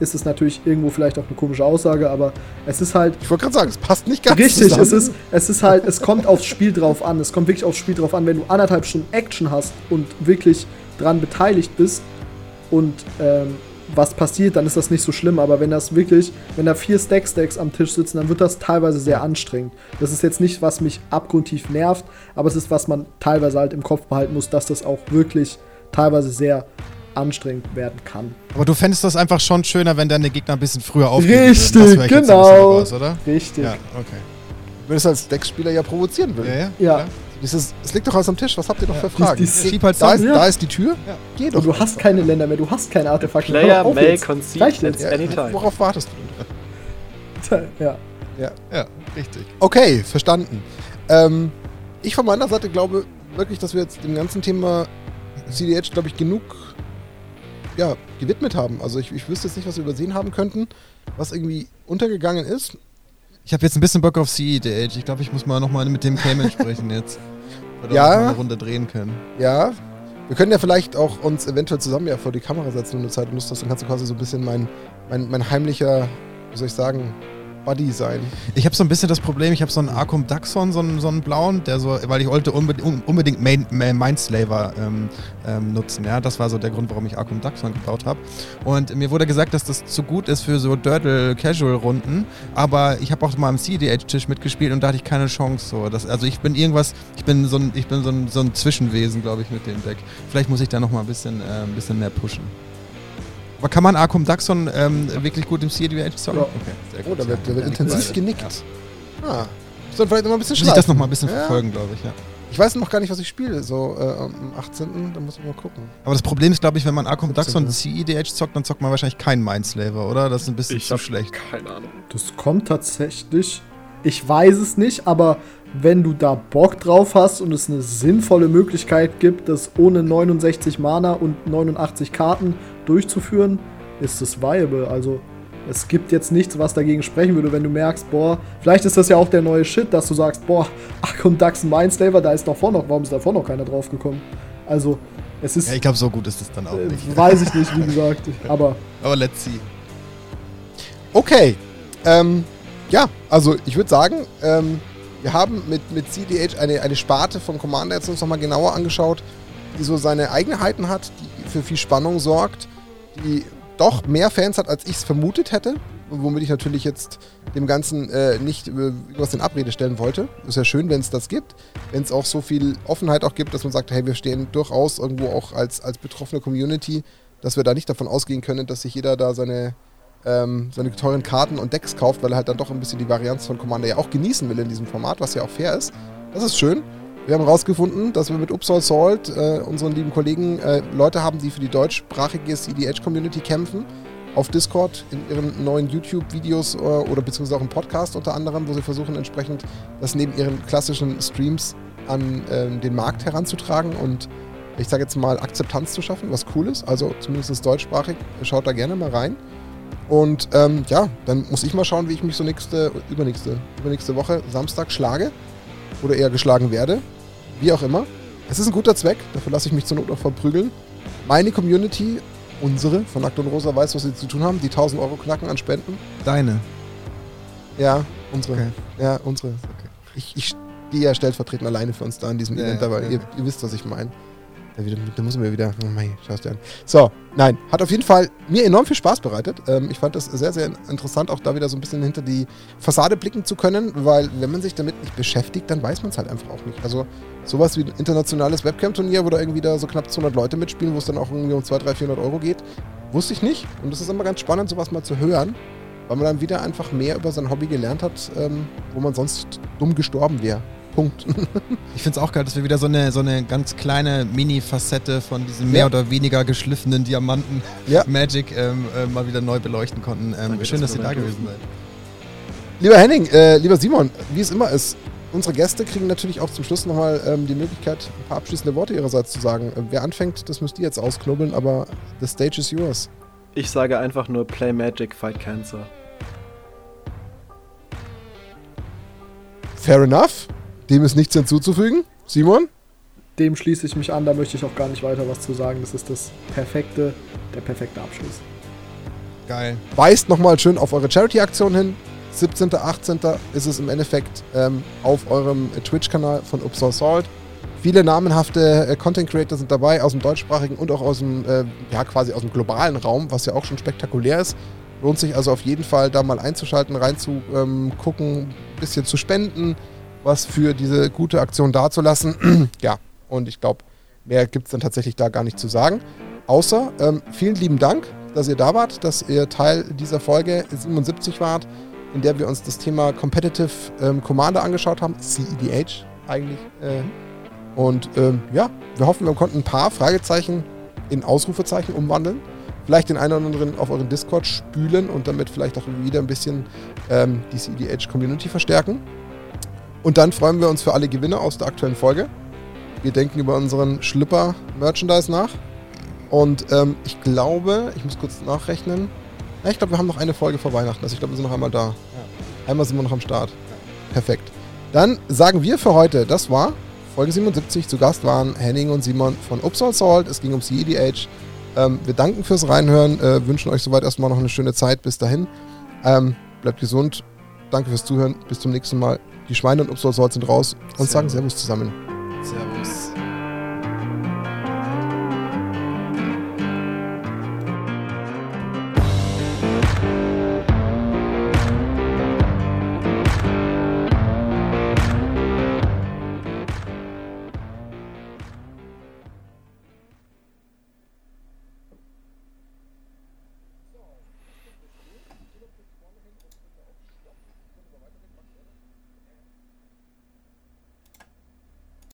ist es natürlich irgendwo vielleicht auch eine komische Aussage, aber es ist halt Ich wollte gerade sagen, es passt nicht ganz Richtig, zusammen. es ist, es ist halt, es kommt aufs Spiel drauf an. Es kommt wirklich aufs Spiel drauf an, wenn du anderthalb Stunden Action hast und wirklich dran beteiligt bist und ähm, was passiert, dann ist das nicht so schlimm. Aber wenn das wirklich, wenn da vier Stack-Stacks am Tisch sitzen, dann wird das teilweise sehr anstrengend. Das ist jetzt nicht, was mich abgrundtief nervt, aber es ist, was man teilweise halt im Kopf behalten muss, dass das auch wirklich teilweise sehr anstrengend werden kann. Aber du fändest das einfach schon schöner, wenn deine Gegner ein bisschen früher aufgeben Richtig, würden. Genau. raus, oder? Richtig. Ja, okay. Wenn es als Deckspieler ja provozieren will. Ja, ja. Ja. klar. Dieses, es liegt doch alles am Tisch, was habt ihr noch für Fragen? die- Schieb halt da, ist, Ja. da ist die Tür. Ja. Geh doch. Und du hast keine Länder mehr, du hast keine Artefakte. Player auf may concede at. Ja, any time. Worauf wartest du? Ja. Ja, richtig. Okay, verstanden. Ähm, ich von meiner Seite glaube wirklich, dass wir jetzt dem ganzen Thema CDH, glaube ich, genug ja, gewidmet haben. Also ich, ich wüsste jetzt nicht, was wir übersehen haben könnten, was irgendwie untergegangen ist. Ich habe jetzt ein bisschen Bock auf CEDH. Ich glaube, ich muss mal nochmal mit dem Cayman sprechen jetzt. Oder Ja. mal eine Runde drehen können. Ja, wir können ja vielleicht auch uns eventuell zusammen ja vor die Kamera setzen, wenn du Zeit und Lust hast. Dann kannst du quasi so ein bisschen mein, mein, mein heimlicher, wie soll ich sagen, Buddy sein. Ich habe so ein bisschen das Problem, ich habe so einen Arcum Daxon, so einen, so einen blauen, der so, weil ich wollte unbedingt, Mindslaver ähm, ähm, nutzen. Ja, das war so der Grund, warum ich Arcum Daxon gebaut habe. Und mir wurde gesagt, dass das zu gut ist für so Dirtle Casual Runden, aber ich habe auch mal am CDH-Tisch mitgespielt und da hatte ich keine Chance. So. Das, also ich bin irgendwas, ich bin so ein, ich bin so ein, so ein Zwischenwesen, glaube ich, mit dem Deck. Vielleicht muss ich da noch mal ein bisschen, äh, ein bisschen mehr pushen. Aber kann man Arcum Daxon ähm, wirklich gut im CDH zocken? Ja. Okay, sehr Oh, gut. da wird, da wird intensiv genickt. Ja. Ah. Ich soll vielleicht noch mal ein bisschen Muss ich das noch mal ein bisschen Ja. verfolgen, glaube ich, ja. Ich weiß noch gar nicht, was ich spiele. So äh, am 18. Da muss ich mal gucken. Aber das Problem ist, glaube ich, wenn man Arcum 17, Daxon ja. CEDH zockt, dann zockt man wahrscheinlich keinen Mindslaver, oder? Das ist ein bisschen zu hab schlecht. Keine Ahnung. Das kommt tatsächlich. Ich weiß es nicht, aber wenn du da Bock drauf hast und es eine sinnvolle Möglichkeit gibt, das ohne 69 Mana und 89 Karten durchzuführen, ist es viable. Also es gibt jetzt nichts, was dagegen sprechen würde, wenn du merkst, boah, vielleicht ist das ja auch der neue Shit, dass du sagst, boah, Arkham Dax Mindslaver, da ist davor noch, warum ist davor noch keiner drauf gekommen? Also es ist, Ja, ich glaube, so gut ist es dann auch äh, nicht. weiß ich nicht, wie gesagt, aber Aber let's see. Okay. Ähm, ja, also ich würde sagen, ähm, wir haben mit, mit CDH eine, eine Sparte von Commander jetzt uns nochmal genauer angeschaut, die so seine Eigenheiten hat, die für viel Spannung sorgt, die doch mehr Fans hat, als ich es vermutet hätte, womit ich natürlich jetzt dem Ganzen äh, nicht äh, was in Abrede stellen wollte. Ist ja schön, wenn es das gibt, wenn es auch so viel Offenheit auch gibt, dass man sagt, hey, wir stehen durchaus irgendwo auch als, als betroffene Community, dass wir da nicht davon ausgehen können, dass sich jeder da seine ähm, seine teuren Karten und Decks kauft, weil er halt dann doch ein bisschen die Varianz von Commander ja auch genießen will in diesem Format, was ja auch fair ist. Das ist schön. Wir haben herausgefunden, dass wir mit Upsal Salt, äh, unseren lieben Kollegen, äh, Leute haben, die für die deutschsprachige CDH-Community kämpfen. Auf Discord, in ihren neuen YouTube-Videos äh, oder beziehungsweise auch im Podcast unter anderem, wo sie versuchen entsprechend das neben ihren klassischen Streams an ähm, den Markt heranzutragen und ich sage jetzt mal Akzeptanz zu schaffen, was cool ist. Also zumindest deutschsprachig. Schaut da gerne mal rein. Und ähm, ja, dann muss ich mal schauen, wie ich mich so nächste, übernächste, übernächste Woche Samstag schlage. Oder eher geschlagen werde. Wie auch immer. Es ist ein guter Zweck, dafür lasse ich mich zur Not auch verprügeln. Meine Community, unsere, von Nackt und Rosa, weiß, was sie zu tun haben. Die 1000 Euro knacken an Spenden. Deine. Ja, unsere. Okay. Ja, unsere. Ich, ich stehe ja stellvertretend alleine für uns da in diesem Ja, Event, ja, aber ja. ihr, ihr wisst, was ich meine. Da, da muss mir wieder. Oh mein, schaust du an. So, nein, hat auf jeden Fall mir enorm viel Spaß bereitet. Ähm, ich fand das sehr, sehr interessant, auch da wieder so ein bisschen hinter die Fassade blicken zu können, weil wenn man sich damit nicht beschäftigt, dann weiß man es halt einfach auch nicht. Also sowas wie ein internationales Webcam-Turnier, wo da irgendwie da so knapp 200 Leute mitspielen, wo es dann auch irgendwie um 200, 300, 400 Euro geht, wusste ich nicht. Und es ist immer ganz spannend, sowas mal zu hören, weil man dann wieder einfach mehr über sein Hobby gelernt hat, ähm, wo man sonst dumm gestorben wäre. Punkt. Ich finde es auch geil, dass wir wieder so eine, so eine ganz kleine Mini-Facette von diesem mehr Ja. oder weniger geschliffenen Diamanten Ja. Magic ähm, äh, mal wieder neu beleuchten konnten. Ähm, Danke, schön, dass dass ihr da gewesen seid. Lieber Henning, äh, lieber Simon, wie es immer ist, unsere Gäste kriegen natürlich auch zum Schluss nochmal ähm, die Möglichkeit, ein paar abschließende Worte ihrerseits zu sagen. Äh, wer anfängt, das müsst ihr jetzt ausknobeln, aber the stage is yours. Ich sage einfach nur Play Magic, Fight Cancer. Fair enough. Dem ist nichts hinzuzufügen. Simon? dem schließe ich mich an, da möchte ich auch gar nicht weiter was zu sagen. Das ist das perfekte, der perfekte Abschluss. Geil. Weist nochmal schön auf eure Charity-Aktion hin. 17., 18. ist es im Endeffekt ähm, auf eurem Twitch-Kanal von Upsal Salt. Viele namenhafte äh, Content Creator sind dabei aus dem deutschsprachigen und auch aus dem, äh, ja, quasi aus dem globalen Raum, was ja auch schon spektakulär ist. Lohnt sich also auf jeden Fall, da mal einzuschalten, reinzugucken, ein bisschen zu spenden, was für diese gute Aktion dazulassen. ja, und ich glaube, mehr gibt es dann tatsächlich da gar nicht zu sagen. Außer ähm, vielen lieben Dank, dass ihr da wart, dass ihr Teil dieser Folge 77 wart, in der wir uns das Thema Competitive ähm, Commander angeschaut haben, CEDH eigentlich. Äh, und ähm, ja, wir hoffen, wir konnten ein paar Fragezeichen in Ausrufezeichen umwandeln. Vielleicht den einen oder anderen auf euren Discord spülen und damit vielleicht auch wieder ein bisschen ähm, die CEDH Community verstärken. Und dann freuen wir uns für alle Gewinner aus der aktuellen Folge. Wir denken über unseren Schlüpper-Merchandise nach. Und ähm, ich glaube, ich muss kurz nachrechnen. Ja, ich glaube, wir haben noch eine Folge vor Weihnachten. Also ich glaube, wir sind noch einmal da. Ja. Einmal sind wir noch am Start. Ja. Perfekt. Dann sagen wir für heute, das war Folge 77. Zu Gast waren Henning und Simon von Upsal Salt. Es ging um CEDH. Ähm, wir danken fürs Reinhören, äh, wünschen euch soweit erstmal noch eine schöne Zeit. Bis dahin. Ähm, bleibt gesund. Danke fürs Zuhören. Bis zum nächsten Mal. Die Schweine und Upsal Salt sind raus und Servus. sagen Servus zusammen. Servus.